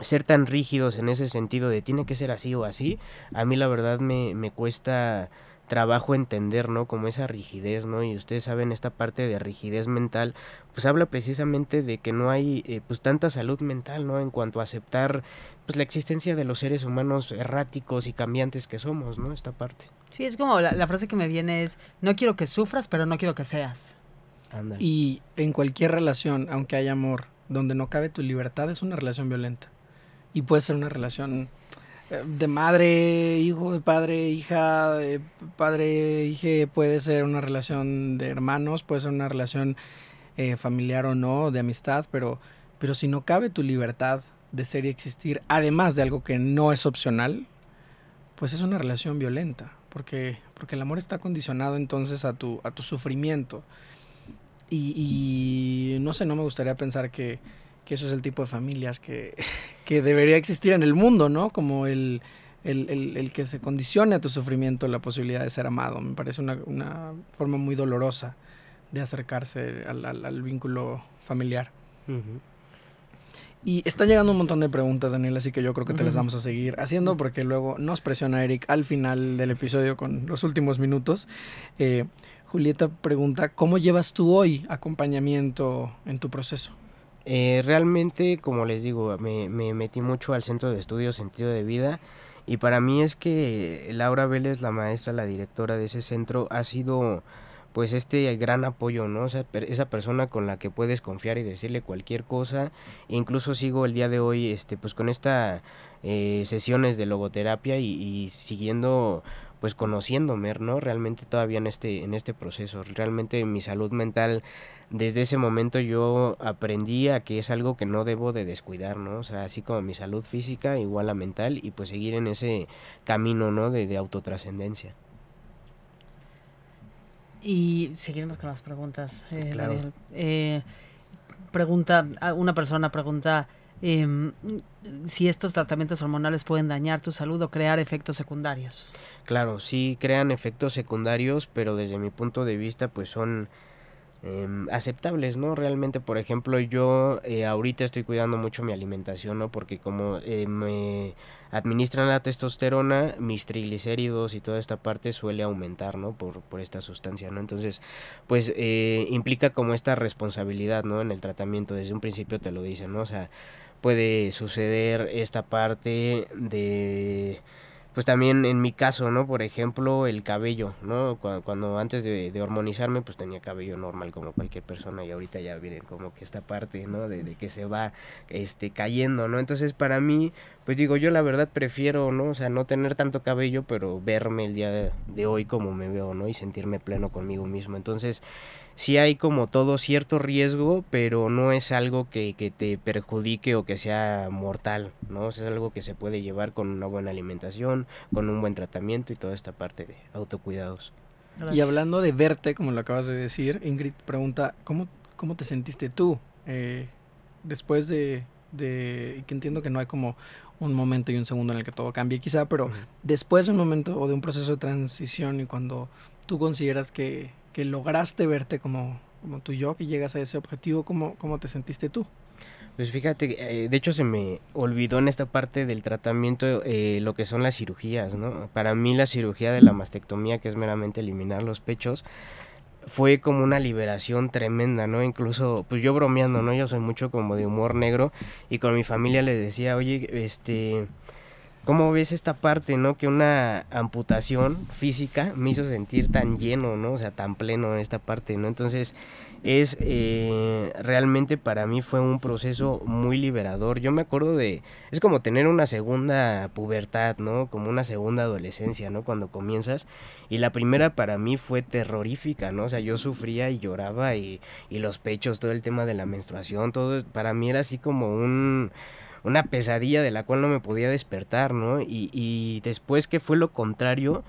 ser tan rígidos en ese sentido de tiene que ser así o así, a mí la verdad me, me cuesta trabajo entender, ¿no? Como esa rigidez, ¿no? Y ustedes saben, esta parte de rigidez mental, pues habla precisamente de que no hay, eh, pues, tanta salud mental, ¿no? En cuanto a aceptar, pues, la existencia de los seres humanos erráticos y cambiantes que somos, ¿no? Esta parte. Sí, es como la, frase que me viene es, no quiero que sufras, pero no quiero que seas. Y en cualquier relación, aunque haya amor, donde no cabe tu libertad, es una relación violenta. Y puede ser una relación de madre, hijo, de padre, hija, de padre, hija, puede ser una relación de hermanos, puede ser una relación eh, familiar o no, de amistad, pero, pero si no cabe tu libertad de ser y existir, además de algo que no es opcional, pues es una relación violenta, porque, porque el amor está condicionado entonces a tu, a tu sufrimiento. Y, y no sé, no me gustaría pensar que, que eso es el tipo de familias que, que debería existir en el mundo, ¿no? Como el, el, el, que se condicione a tu sufrimiento la posibilidad de ser amado. Me parece una, una forma muy dolorosa de acercarse al, al, vínculo familiar. Y está llegando un montón de preguntas, Daniel, así que yo creo que te las vamos a seguir haciendo porque luego nos presiona Eric al final del episodio con los últimos minutos. Eh, Julieta pregunta, ¿cómo llevas tú hoy acompañamiento en tu proceso? Eh, realmente, como les digo, me, metí mucho al centro de estudios sentido de vida y para mí es que Laura Vélez, la maestra, la directora de ese centro, ha sido pues este gran apoyo, ¿no? O esa persona con la que puedes confiar y decirle cualquier cosa. Incluso sigo el día de hoy, este, pues con esta eh, sesiones de logoterapia y, siguiendo pues conociéndome, ¿no? Realmente todavía en este, en este proceso. Realmente mi salud mental, desde ese momento yo aprendí a que es algo que no debo de descuidar, ¿no? O sea, así como mi salud física, igual la mental, y pues seguir en ese camino, ¿no? De, de autotrascendencia. Y seguiremos con las preguntas. Eh, eh, pregunta, una persona pregunta eh, si estos tratamientos hormonales pueden dañar tu salud o crear efectos secundarios. Claro, sí crean efectos secundarios, pero desde mi punto de vista pues son Em, aceptables, ¿no? Realmente, por ejemplo, yo eh, ahorita estoy cuidando mucho mi alimentación, ¿no? Porque como eh, me administran la testosterona, mis triglicéridos y toda esta parte suele aumentar, ¿no? Por, por esta sustancia, ¿no? Entonces, pues eh, implica como esta responsabilidad, ¿no? En el tratamiento, desde un principio te lo dicen, ¿no? O sea, puede suceder esta parte de pues también en mi caso, ¿no? Por ejemplo, el cabello, ¿no? Cuando, antes de, de, hormonizarme, pues tenía cabello normal como cualquier persona y ahorita ya viene como que esta parte, ¿no? De, de, que se va este, cayendo, ¿no? Entonces para mí, pues digo, yo la verdad prefiero, ¿no? O sea, no tener tanto cabello, pero verme el día de, de hoy como me veo, ¿no? Y sentirme pleno conmigo mismo. Entonces, sí hay como todo cierto riesgo, pero no es algo que, que te perjudique o que sea mortal, ¿no? es algo que se puede llevar con una buena alimentación, con un buen tratamiento y toda esta parte de autocuidados. Y hablando de verte, como lo acabas de decir, Ingrid pregunta, ¿cómo, cómo te sentiste tú eh, después de, de, que entiendo que no hay como un momento y un segundo en el que todo cambie quizá, pero uh -huh. después de un momento o de un proceso de transición y cuando tú consideras que, que lograste verte como, como tu yo, que llegas a ese objetivo, ¿cómo, cómo te sentiste tú? Pues fíjate, eh, de hecho se me olvidó en esta parte del tratamiento eh, lo que son las cirugías, ¿no? Para mí la cirugía de la mastectomía, que es meramente eliminar los pechos, fue como una liberación tremenda, ¿no? Incluso, pues yo bromeando, ¿no? Yo soy mucho como de humor negro y con mi familia les decía, oye, este, ¿cómo ves esta parte, ¿no? Que una amputación física me hizo sentir tan lleno, ¿no? O sea, tan pleno en esta parte, ¿no? Entonces, es eh, realmente para mí fue un proceso muy liberador. Yo me acuerdo de, es como tener una segunda pubertad, ¿no? Como una segunda adolescencia, ¿no? Cuando comienzas. Y la primera para mí fue terrorífica, ¿no? O sea, yo sufría y lloraba y, y los pechos, todo el tema de la menstruación, todo, para mí era así como un una pesadilla de la cual no me podía despertar, ¿no? Y, y después que fue lo contrario,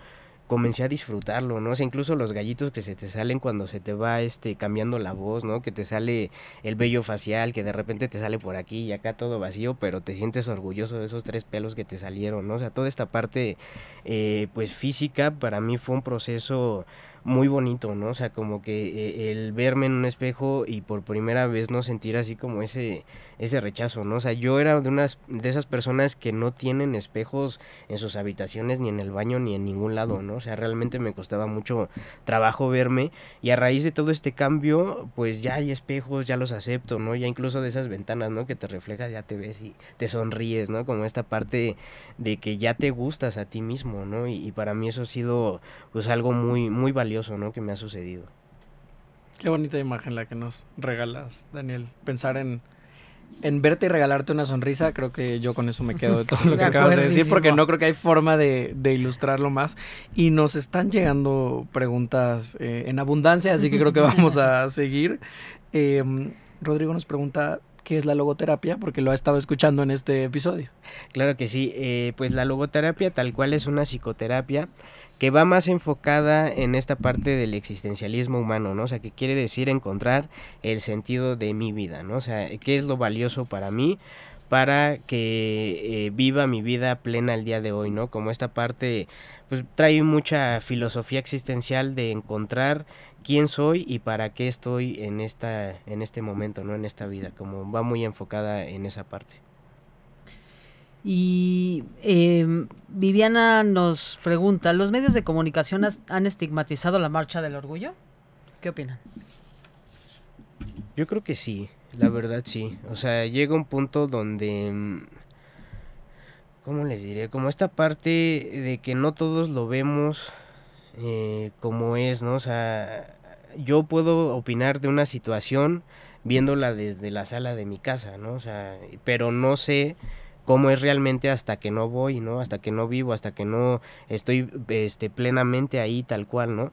comencé a disfrutarlo, ¿no? O sea, incluso los gallitos que se te salen cuando se te va este cambiando la voz, ¿no? Que te sale el vello facial, que de repente te sale por aquí y acá todo vacío, pero te sientes orgulloso de esos tres pelos que te salieron, ¿no? O sea, toda esta parte eh, pues física para mí fue un proceso muy bonito, ¿no? O sea, como que eh, el verme en un espejo y por primera vez no sentir así como ese ese rechazo, ¿no? O sea, yo era de unas de esas personas que no tienen espejos en sus habitaciones ni en el baño ni en ningún lado, ¿no? O sea, realmente me costaba mucho trabajo verme y a raíz de todo este cambio, pues ya hay espejos, ya los acepto, ¿no? Ya incluso de esas ventanas, ¿no? Que te reflejas, ya te ves y te sonríes, ¿no? Como esta parte de que ya te gustas a ti mismo, ¿no? Y, y para mí eso ha sido pues algo muy muy valioso, ¿no? Que me ha sucedido. Qué bonita imagen la que nos regalas, Daniel. Pensar en en verte y regalarte una sonrisa, creo que yo con eso me quedo de todo lo que acabas de decir, porque no creo que hay forma de, de ilustrarlo más. Y nos están llegando preguntas eh, en abundancia, así que creo que vamos a seguir. Eh, Rodrigo nos pregunta qué es la logoterapia, porque lo ha estado escuchando en este episodio. Claro que sí, eh, pues la logoterapia tal cual es una psicoterapia que va más enfocada en esta parte del existencialismo humano, ¿no? O sea, que quiere decir encontrar el sentido de mi vida, ¿no? O sea, qué es lo valioso para mí para que eh, viva mi vida plena el día de hoy, ¿no? Como esta parte, pues trae mucha filosofía existencial de encontrar quién soy y para qué estoy en esta, en este momento, ¿no? En esta vida, como va muy enfocada en esa parte. Y eh, Viviana nos pregunta, ¿los medios de comunicación han estigmatizado la marcha del orgullo? ¿Qué opinan? Yo creo que sí, la verdad sí. O sea, llega un punto donde, ¿cómo les diré? Como esta parte de que no todos lo vemos eh, como es, ¿no? O sea, yo puedo opinar de una situación viéndola desde la sala de mi casa, ¿no? O sea, pero no sé cómo es realmente hasta que no voy, ¿no? Hasta que no vivo, hasta que no estoy este, plenamente ahí tal cual, ¿no?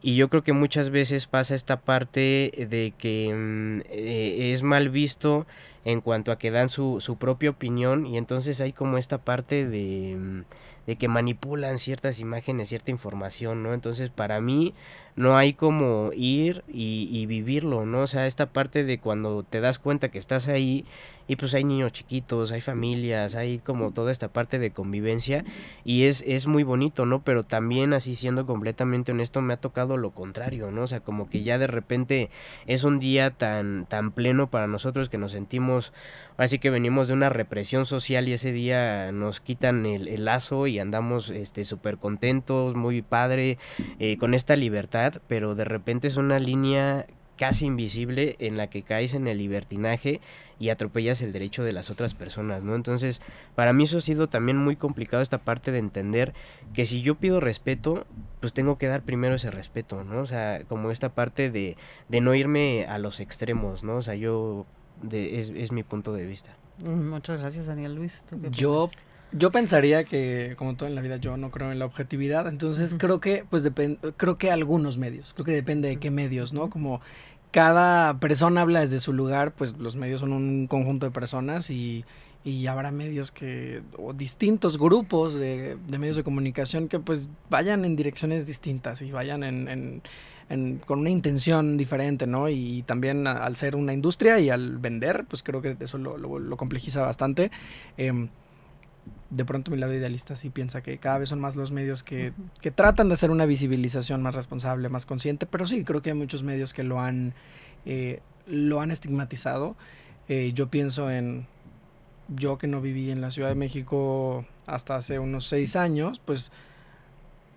Y yo creo que muchas veces pasa esta parte de que mm, eh, es mal visto en cuanto a que dan su, su propia opinión y entonces hay como esta parte de, mm, de que manipulan ciertas imágenes, cierta información, ¿no? Entonces para mí no hay como ir y, y, vivirlo, ¿no? O sea, esta parte de cuando te das cuenta que estás ahí y pues hay niños chiquitos, hay familias, hay como toda esta parte de convivencia y es, es muy bonito, ¿no? Pero también así siendo completamente honesto me ha tocado lo contrario, ¿no? O sea, como que ya de repente es un día tan, tan pleno para nosotros que nos sentimos, así que venimos de una represión social y ese día nos quitan el, lazo y andamos este súper contentos, muy padre, eh, con esta libertad pero de repente es una línea casi invisible en la que caes en el libertinaje y atropellas el derecho de las otras personas, ¿no? Entonces, para mí eso ha sido también muy complicado esta parte de entender que si yo pido respeto, pues tengo que dar primero ese respeto, ¿no? O sea, como esta parte de, de no irme a los extremos, ¿no? O sea, yo, de, es, es mi punto de vista. Muchas gracias, Daniel Luis. yo yo pensaría que, como todo en la vida, yo no creo en la objetividad, entonces creo que, pues depende, creo que algunos medios, creo que depende de qué medios, ¿no? Como cada persona habla desde su lugar, pues los medios son un conjunto de personas y, y habrá medios que, o distintos grupos de, de, medios de comunicación que pues vayan en direcciones distintas y vayan en, en, en, con una intención diferente, ¿no? Y también al ser una industria y al vender, pues creo que eso lo, lo, lo complejiza bastante. Eh, de pronto mi lado idealista sí piensa que cada vez son más los medios que, que, tratan de hacer una visibilización más responsable, más consciente, pero sí, creo que hay muchos medios que lo han, eh, lo han estigmatizado. Eh, yo pienso en, yo que no viví en la Ciudad de México hasta hace unos seis años, pues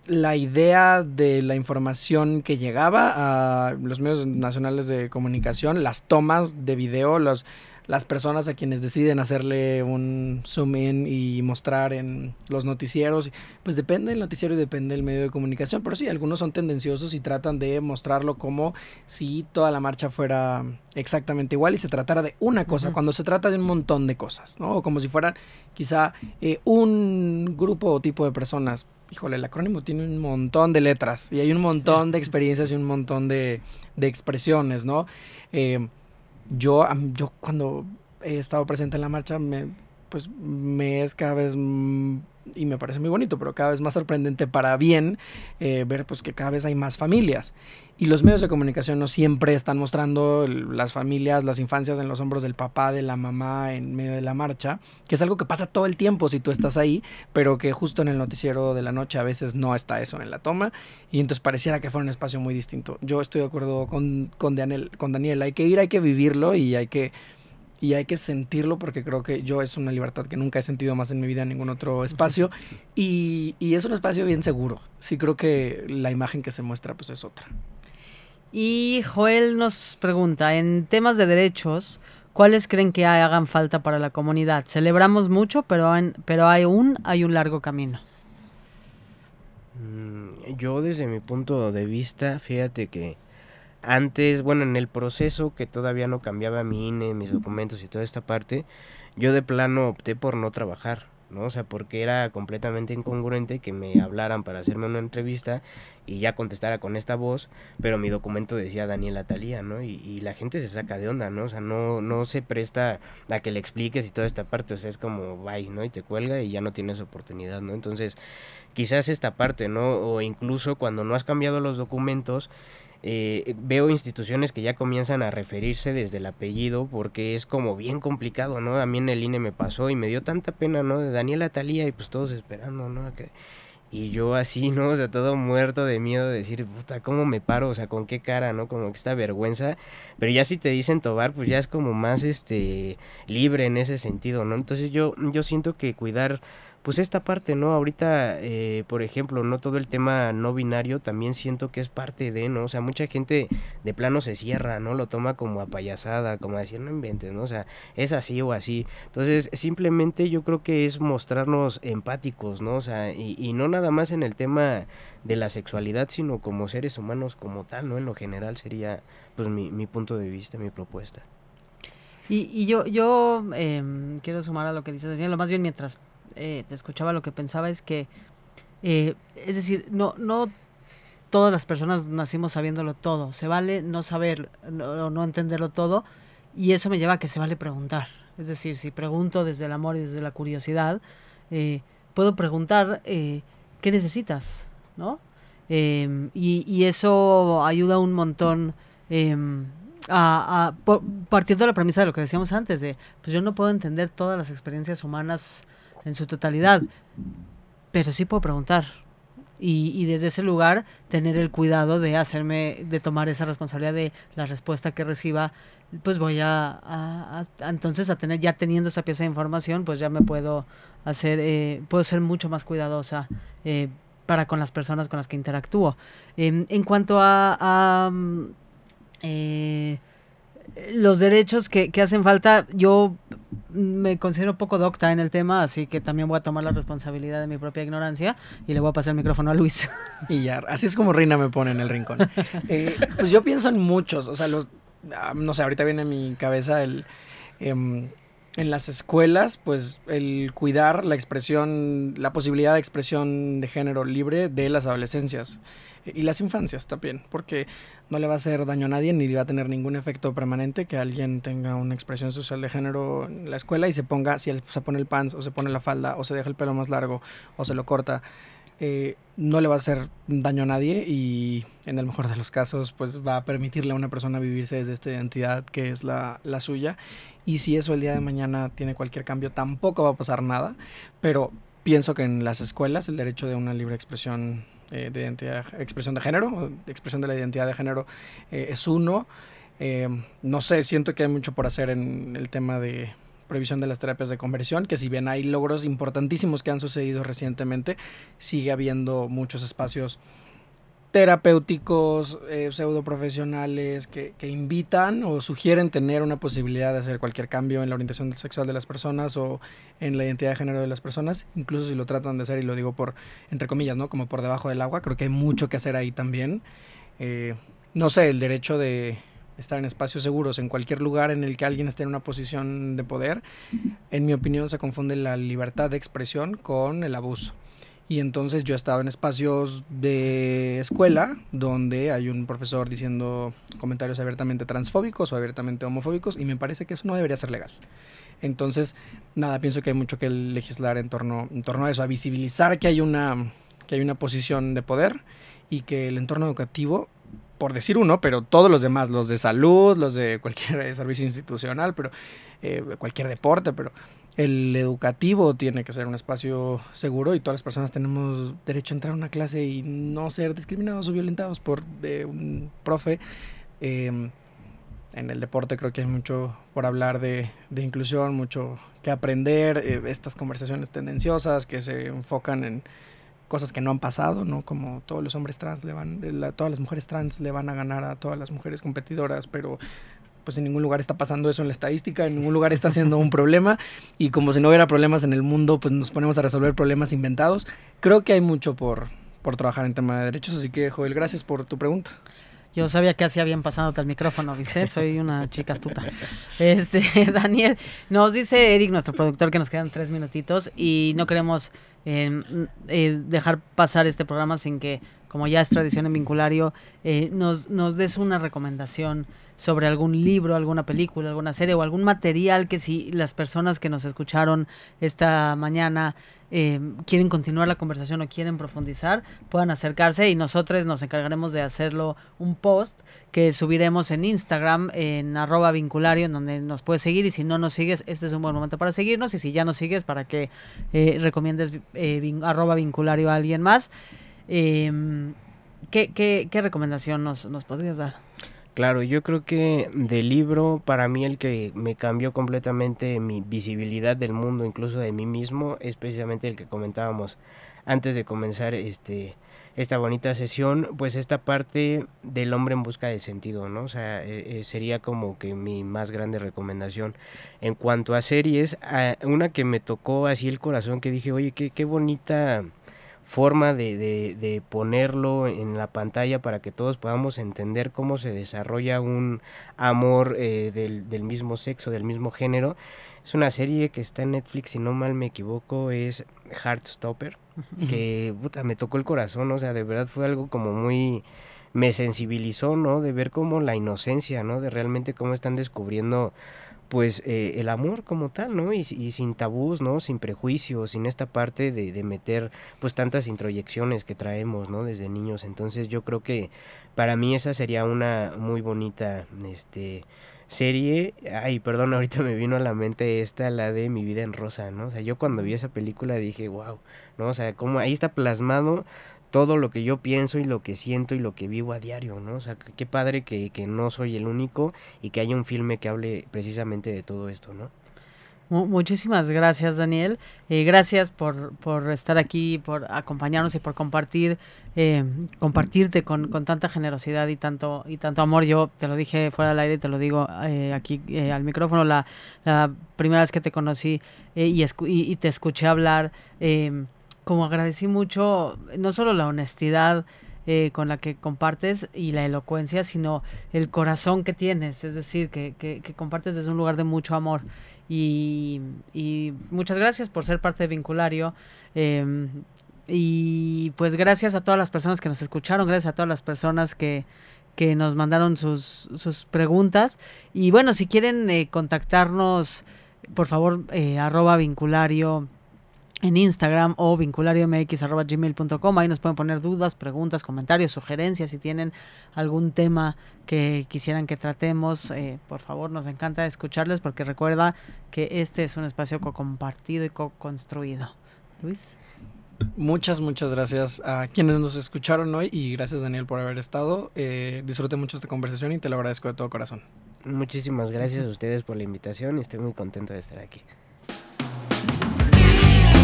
la idea de la información que llegaba a los medios nacionales de comunicación, las tomas de video, los las personas a quienes deciden hacerle un zoom in y mostrar en los noticieros, pues depende del noticiero y depende del medio de comunicación, pero sí, algunos son tendenciosos y tratan de mostrarlo como si toda la marcha fuera exactamente igual y se tratara de una cosa, uh -huh. cuando se trata de un montón de cosas, ¿no? O como si fueran quizá eh, un grupo o tipo de personas. Híjole, el acrónimo tiene un montón de letras y hay un montón sí. de experiencias y un montón de, de expresiones, ¿no? Eh, yo, yo cuando he estado presente en la marcha, me, pues me es cada vez y me parece muy bonito, pero cada vez más sorprendente para bien eh, ver pues que cada vez hay más familias. Y los medios de comunicación no siempre están mostrando las familias, las infancias en los hombros del papá, de la mamá en medio de la marcha, que es algo que pasa todo el tiempo si tú estás ahí, pero que justo en el noticiero de la noche a veces no está eso en la toma y entonces pareciera que fuera un espacio muy distinto. Yo estoy de acuerdo con, con, Daniel, con Daniel, hay que ir, hay que vivirlo y hay que y hay que sentirlo porque creo que yo es una libertad que nunca he sentido más en mi vida en ningún otro espacio y, y, es un espacio bien seguro. Sí creo que la imagen que se muestra pues es otra. Y Joel nos pregunta, en temas de derechos, ¿cuáles creen que hagan falta para la comunidad? Celebramos mucho, pero, en, pero hay, un, hay un largo camino. Mm, yo desde mi punto de vista, fíjate que antes, bueno, en el proceso que todavía no cambiaba mi INE, mis documentos y toda esta parte, yo de plano opté por no trabajar, ¿no? O sea, porque era completamente incongruente que me hablaran para hacerme una entrevista y ya contestara con esta voz, pero mi documento decía Daniela Talía, ¿no? Y, y, la gente se saca de onda, ¿no? O sea, no, no se presta a que le expliques y toda esta parte, o sea, es como, bye, ¿no? Y te cuelga y ya no tienes oportunidad, ¿no? Entonces, quizás esta parte, ¿no? O incluso cuando no has cambiado los documentos, eh, veo instituciones que ya comienzan a referirse desde el apellido porque es como bien complicado, ¿no? A mí en el INE me pasó y me dio tanta pena, ¿no? De Daniela Talía y pues todos esperando, ¿no? Y yo así, ¿no? O sea, todo muerto de miedo de decir, puta, ¿cómo me paro? O sea, ¿con qué cara, no? Como que esta vergüenza. Pero ya si te dicen Tobar, pues ya es como más, este, libre en ese sentido, ¿no? Entonces yo, yo siento que cuidar pues esta parte, ¿no? Ahorita, eh, por ejemplo, no todo el tema no binario también siento que es parte de, ¿no? O sea, mucha gente de plano se cierra, ¿no? Lo toma como a payasada, como a decir, no inventes, ¿no? O sea, es así o así. Entonces, simplemente yo creo que es mostrarnos empáticos, ¿no? O sea, y, y no nada más en el tema de la sexualidad, sino como seres humanos como tal, ¿no? En lo general sería, pues, mi, mi punto de vista, mi propuesta. Y, y yo, yo eh, quiero sumar a lo que dices, lo más bien mientras eh, te escuchaba lo que pensaba es que, eh, es decir, no, no todas las personas nacimos sabiéndolo todo, se vale no saber o no, entenderlo todo y eso me lleva a que se vale preguntar. Es decir, si pregunto desde el amor y desde la curiosidad, eh, puedo preguntar eh, qué necesitas, ¿no? Eh, y, y, eso ayuda un montón em, a, a, partiendo de la premisa de lo que decíamos antes, de pues yo no puedo entender todas las experiencias humanas en su totalidad, pero sí puedo preguntar. Y, y, desde ese lugar tener el cuidado de hacerme, de tomar esa responsabilidad de la respuesta que reciba, pues voy a, entonces a tener, ya teniendo esa pieza de información, pues ya me puedo hacer, eh, puedo ser mucho más cuidadosa eh, para con las personas con las que interactúo. Eh, en cuanto a, a eh, los derechos que, que, hacen falta, yo me considero poco docta en el tema, así que también voy a tomar la responsabilidad de mi propia ignorancia y le voy a pasar el micrófono a Luis. Y ya, así es como Reina me pone en el rincón. Eh, pues yo pienso en muchos, o sea, los, ah, no sé, ahorita viene a mi cabeza el... Eh, en las escuelas, pues el cuidar la expresión, la posibilidad de expresión de género libre de las adolescencias y las infancias también, porque no le va a hacer daño a nadie ni le va a tener ningún efecto permanente que alguien tenga una expresión social de género en la escuela y se ponga, si se pone el pants o se pone la falda o se deja el pelo más largo o se lo corta, eh, no le va a hacer daño a nadie y en el mejor de los casos pues va a permitirle a una persona vivirse desde esta identidad que es la, la suya. Y si eso el día de mañana tiene cualquier cambio tampoco va a pasar nada, pero pienso que en las escuelas el derecho de una libre expresión eh, de identidad, expresión de género, expresión de la identidad de género eh, es uno. Eh, no sé, siento que hay mucho por hacer en el tema de prohibición de las terapias de conversión, que si bien hay logros importantísimos que han sucedido recientemente, sigue habiendo muchos espacios terapéuticos, eh, pseudoprofesionales que, que invitan o sugieren tener una posibilidad de hacer cualquier cambio en la orientación sexual de las personas o en la identidad de género de las personas, incluso si lo tratan de hacer, y lo digo por, entre comillas, ¿no? Como por debajo del agua, creo que hay mucho que hacer ahí también. Eh, no sé, el derecho de estar en espacios seguros, en cualquier lugar en el que alguien esté en una posición de poder, en mi opinión se confunde la libertad de expresión con el abuso. Y entonces yo he estado en espacios de escuela donde hay un profesor diciendo comentarios abiertamente transfóbicos o abiertamente homofóbicos y me parece que eso no debería ser legal. Entonces, nada, pienso que hay mucho que legislar en torno, en torno a eso, a visibilizar que hay, una, que hay una posición de poder y que el entorno educativo por decir uno, pero todos los demás, los de salud, los de cualquier servicio institucional, pero eh, cualquier deporte, pero el educativo tiene que ser un espacio seguro y todas las personas tenemos derecho a entrar a una clase y no ser discriminados o violentados por eh, un profe. Eh, en el deporte creo que hay mucho por hablar de, de inclusión, mucho que aprender, eh, estas conversaciones tendenciosas que se enfocan en cosas que no han pasado, ¿no? Como todos los hombres trans le van, todas las mujeres trans le van a ganar a todas las mujeres competidoras, pero pues en ningún lugar está pasando eso en la estadística, en ningún lugar está siendo un problema y como si no hubiera problemas en el mundo, pues nos ponemos a resolver problemas inventados. Creo que hay mucho por, por trabajar en tema de derechos, así que Joel, gracias por tu pregunta. Yo sabía que así habían pasado el micrófono, ¿viste? Soy una chica astuta. Este, Daniel, nos dice Eric, nuestro productor, que nos quedan tres minutitos y no queremos eh, eh, dejar pasar este programa sin que, como ya es tradición en Vinculario, eh, nos, nos des una recomendación sobre algún libro, alguna película, alguna serie o algún material que si las personas que nos escucharon esta mañana eh, quieren continuar la conversación o quieren profundizar, puedan acercarse y nosotros nos encargaremos de hacerlo un post que subiremos en Instagram, en arroba vinculario, en donde nos puedes seguir y si no nos sigues, este es un buen momento para seguirnos y si ya nos sigues, para que eh, recomiendes eh, arroba vinculario a alguien más. Eh, ¿qué, qué, ¿Qué recomendación nos, nos podrías dar? Claro, yo creo que del libro, para mí el que me cambió completamente mi visibilidad del mundo, incluso de mí mismo, es precisamente el que comentábamos antes de comenzar este esta bonita sesión, pues esta parte del hombre en busca de sentido, ¿no? O sea, eh, eh, sería como que mi más grande recomendación. En cuanto a series, una que me tocó así el corazón, que dije, oye, qué, qué bonita forma de, de, ponerlo en la pantalla para que todos podamos entender cómo se desarrolla un amor eh, del, del mismo sexo, del mismo género. Es una serie que está en Netflix, si no mal me equivoco, es Heartstopper, que puta, me tocó el corazón, o sea, de verdad fue algo como muy me sensibilizó, ¿no? De ver como la inocencia, ¿no? De realmente cómo están descubriendo pues eh, el amor como tal, ¿no? Y, sin tabús, ¿no? Sin prejuicios, sin esta parte de, de, meter pues tantas introyecciones que traemos, ¿no? Desde niños. Entonces yo creo que para mí esa sería una muy bonita, este, serie, ay, perdón, ahorita me vino a la mente esta, la de Mi vida en rosa, ¿no? O sea, yo cuando vi esa película dije, wow, ¿no? O sea, como ahí está plasmado todo lo que yo pienso y lo que siento y lo que vivo a diario, ¿no? O sea, qué padre que, que no soy el único y que haya un filme que hable precisamente de todo esto, ¿no? Muchísimas gracias, Daniel. Eh, gracias por, por, estar aquí, por acompañarnos y por compartir, eh, compartirte con, con, tanta generosidad y tanto y tanto amor. Yo te lo dije fuera del aire, te lo digo eh, aquí al micrófono. La, la, primera vez que te conocí y, y, te escuché hablar, como agradecí mucho, no solo la honestidad. con la que compartes y la elocuencia, sino el corazón que tienes, es decir, que, que, compartes desde un lugar de mucho amor. Y, muchas gracias por ser parte de Vinculario. Em, y pues gracias a todas las personas que nos escucharon, gracias a todas las personas que, que nos mandaron sus, sus preguntas. Y bueno, si quieren eh, contactarnos, por favor, eh, arroba vinculario en Instagram o vinculariomx.gmail.com. Ahí nos pueden poner dudas, preguntas, comentarios, sugerencias. Si tienen algún tema que quisieran que tratemos, eh, por favor, nos encanta escucharles porque recuerda que este es un espacio co-compartido y co-construido. Luis. Muchas, muchas gracias a quienes nos escucharon hoy y gracias Daniel por haber estado. Eh, disfruté mucho esta conversación y te lo agradezco de todo corazón. Muchísimas gracias a ustedes por la invitación y estoy muy contento de estar aquí.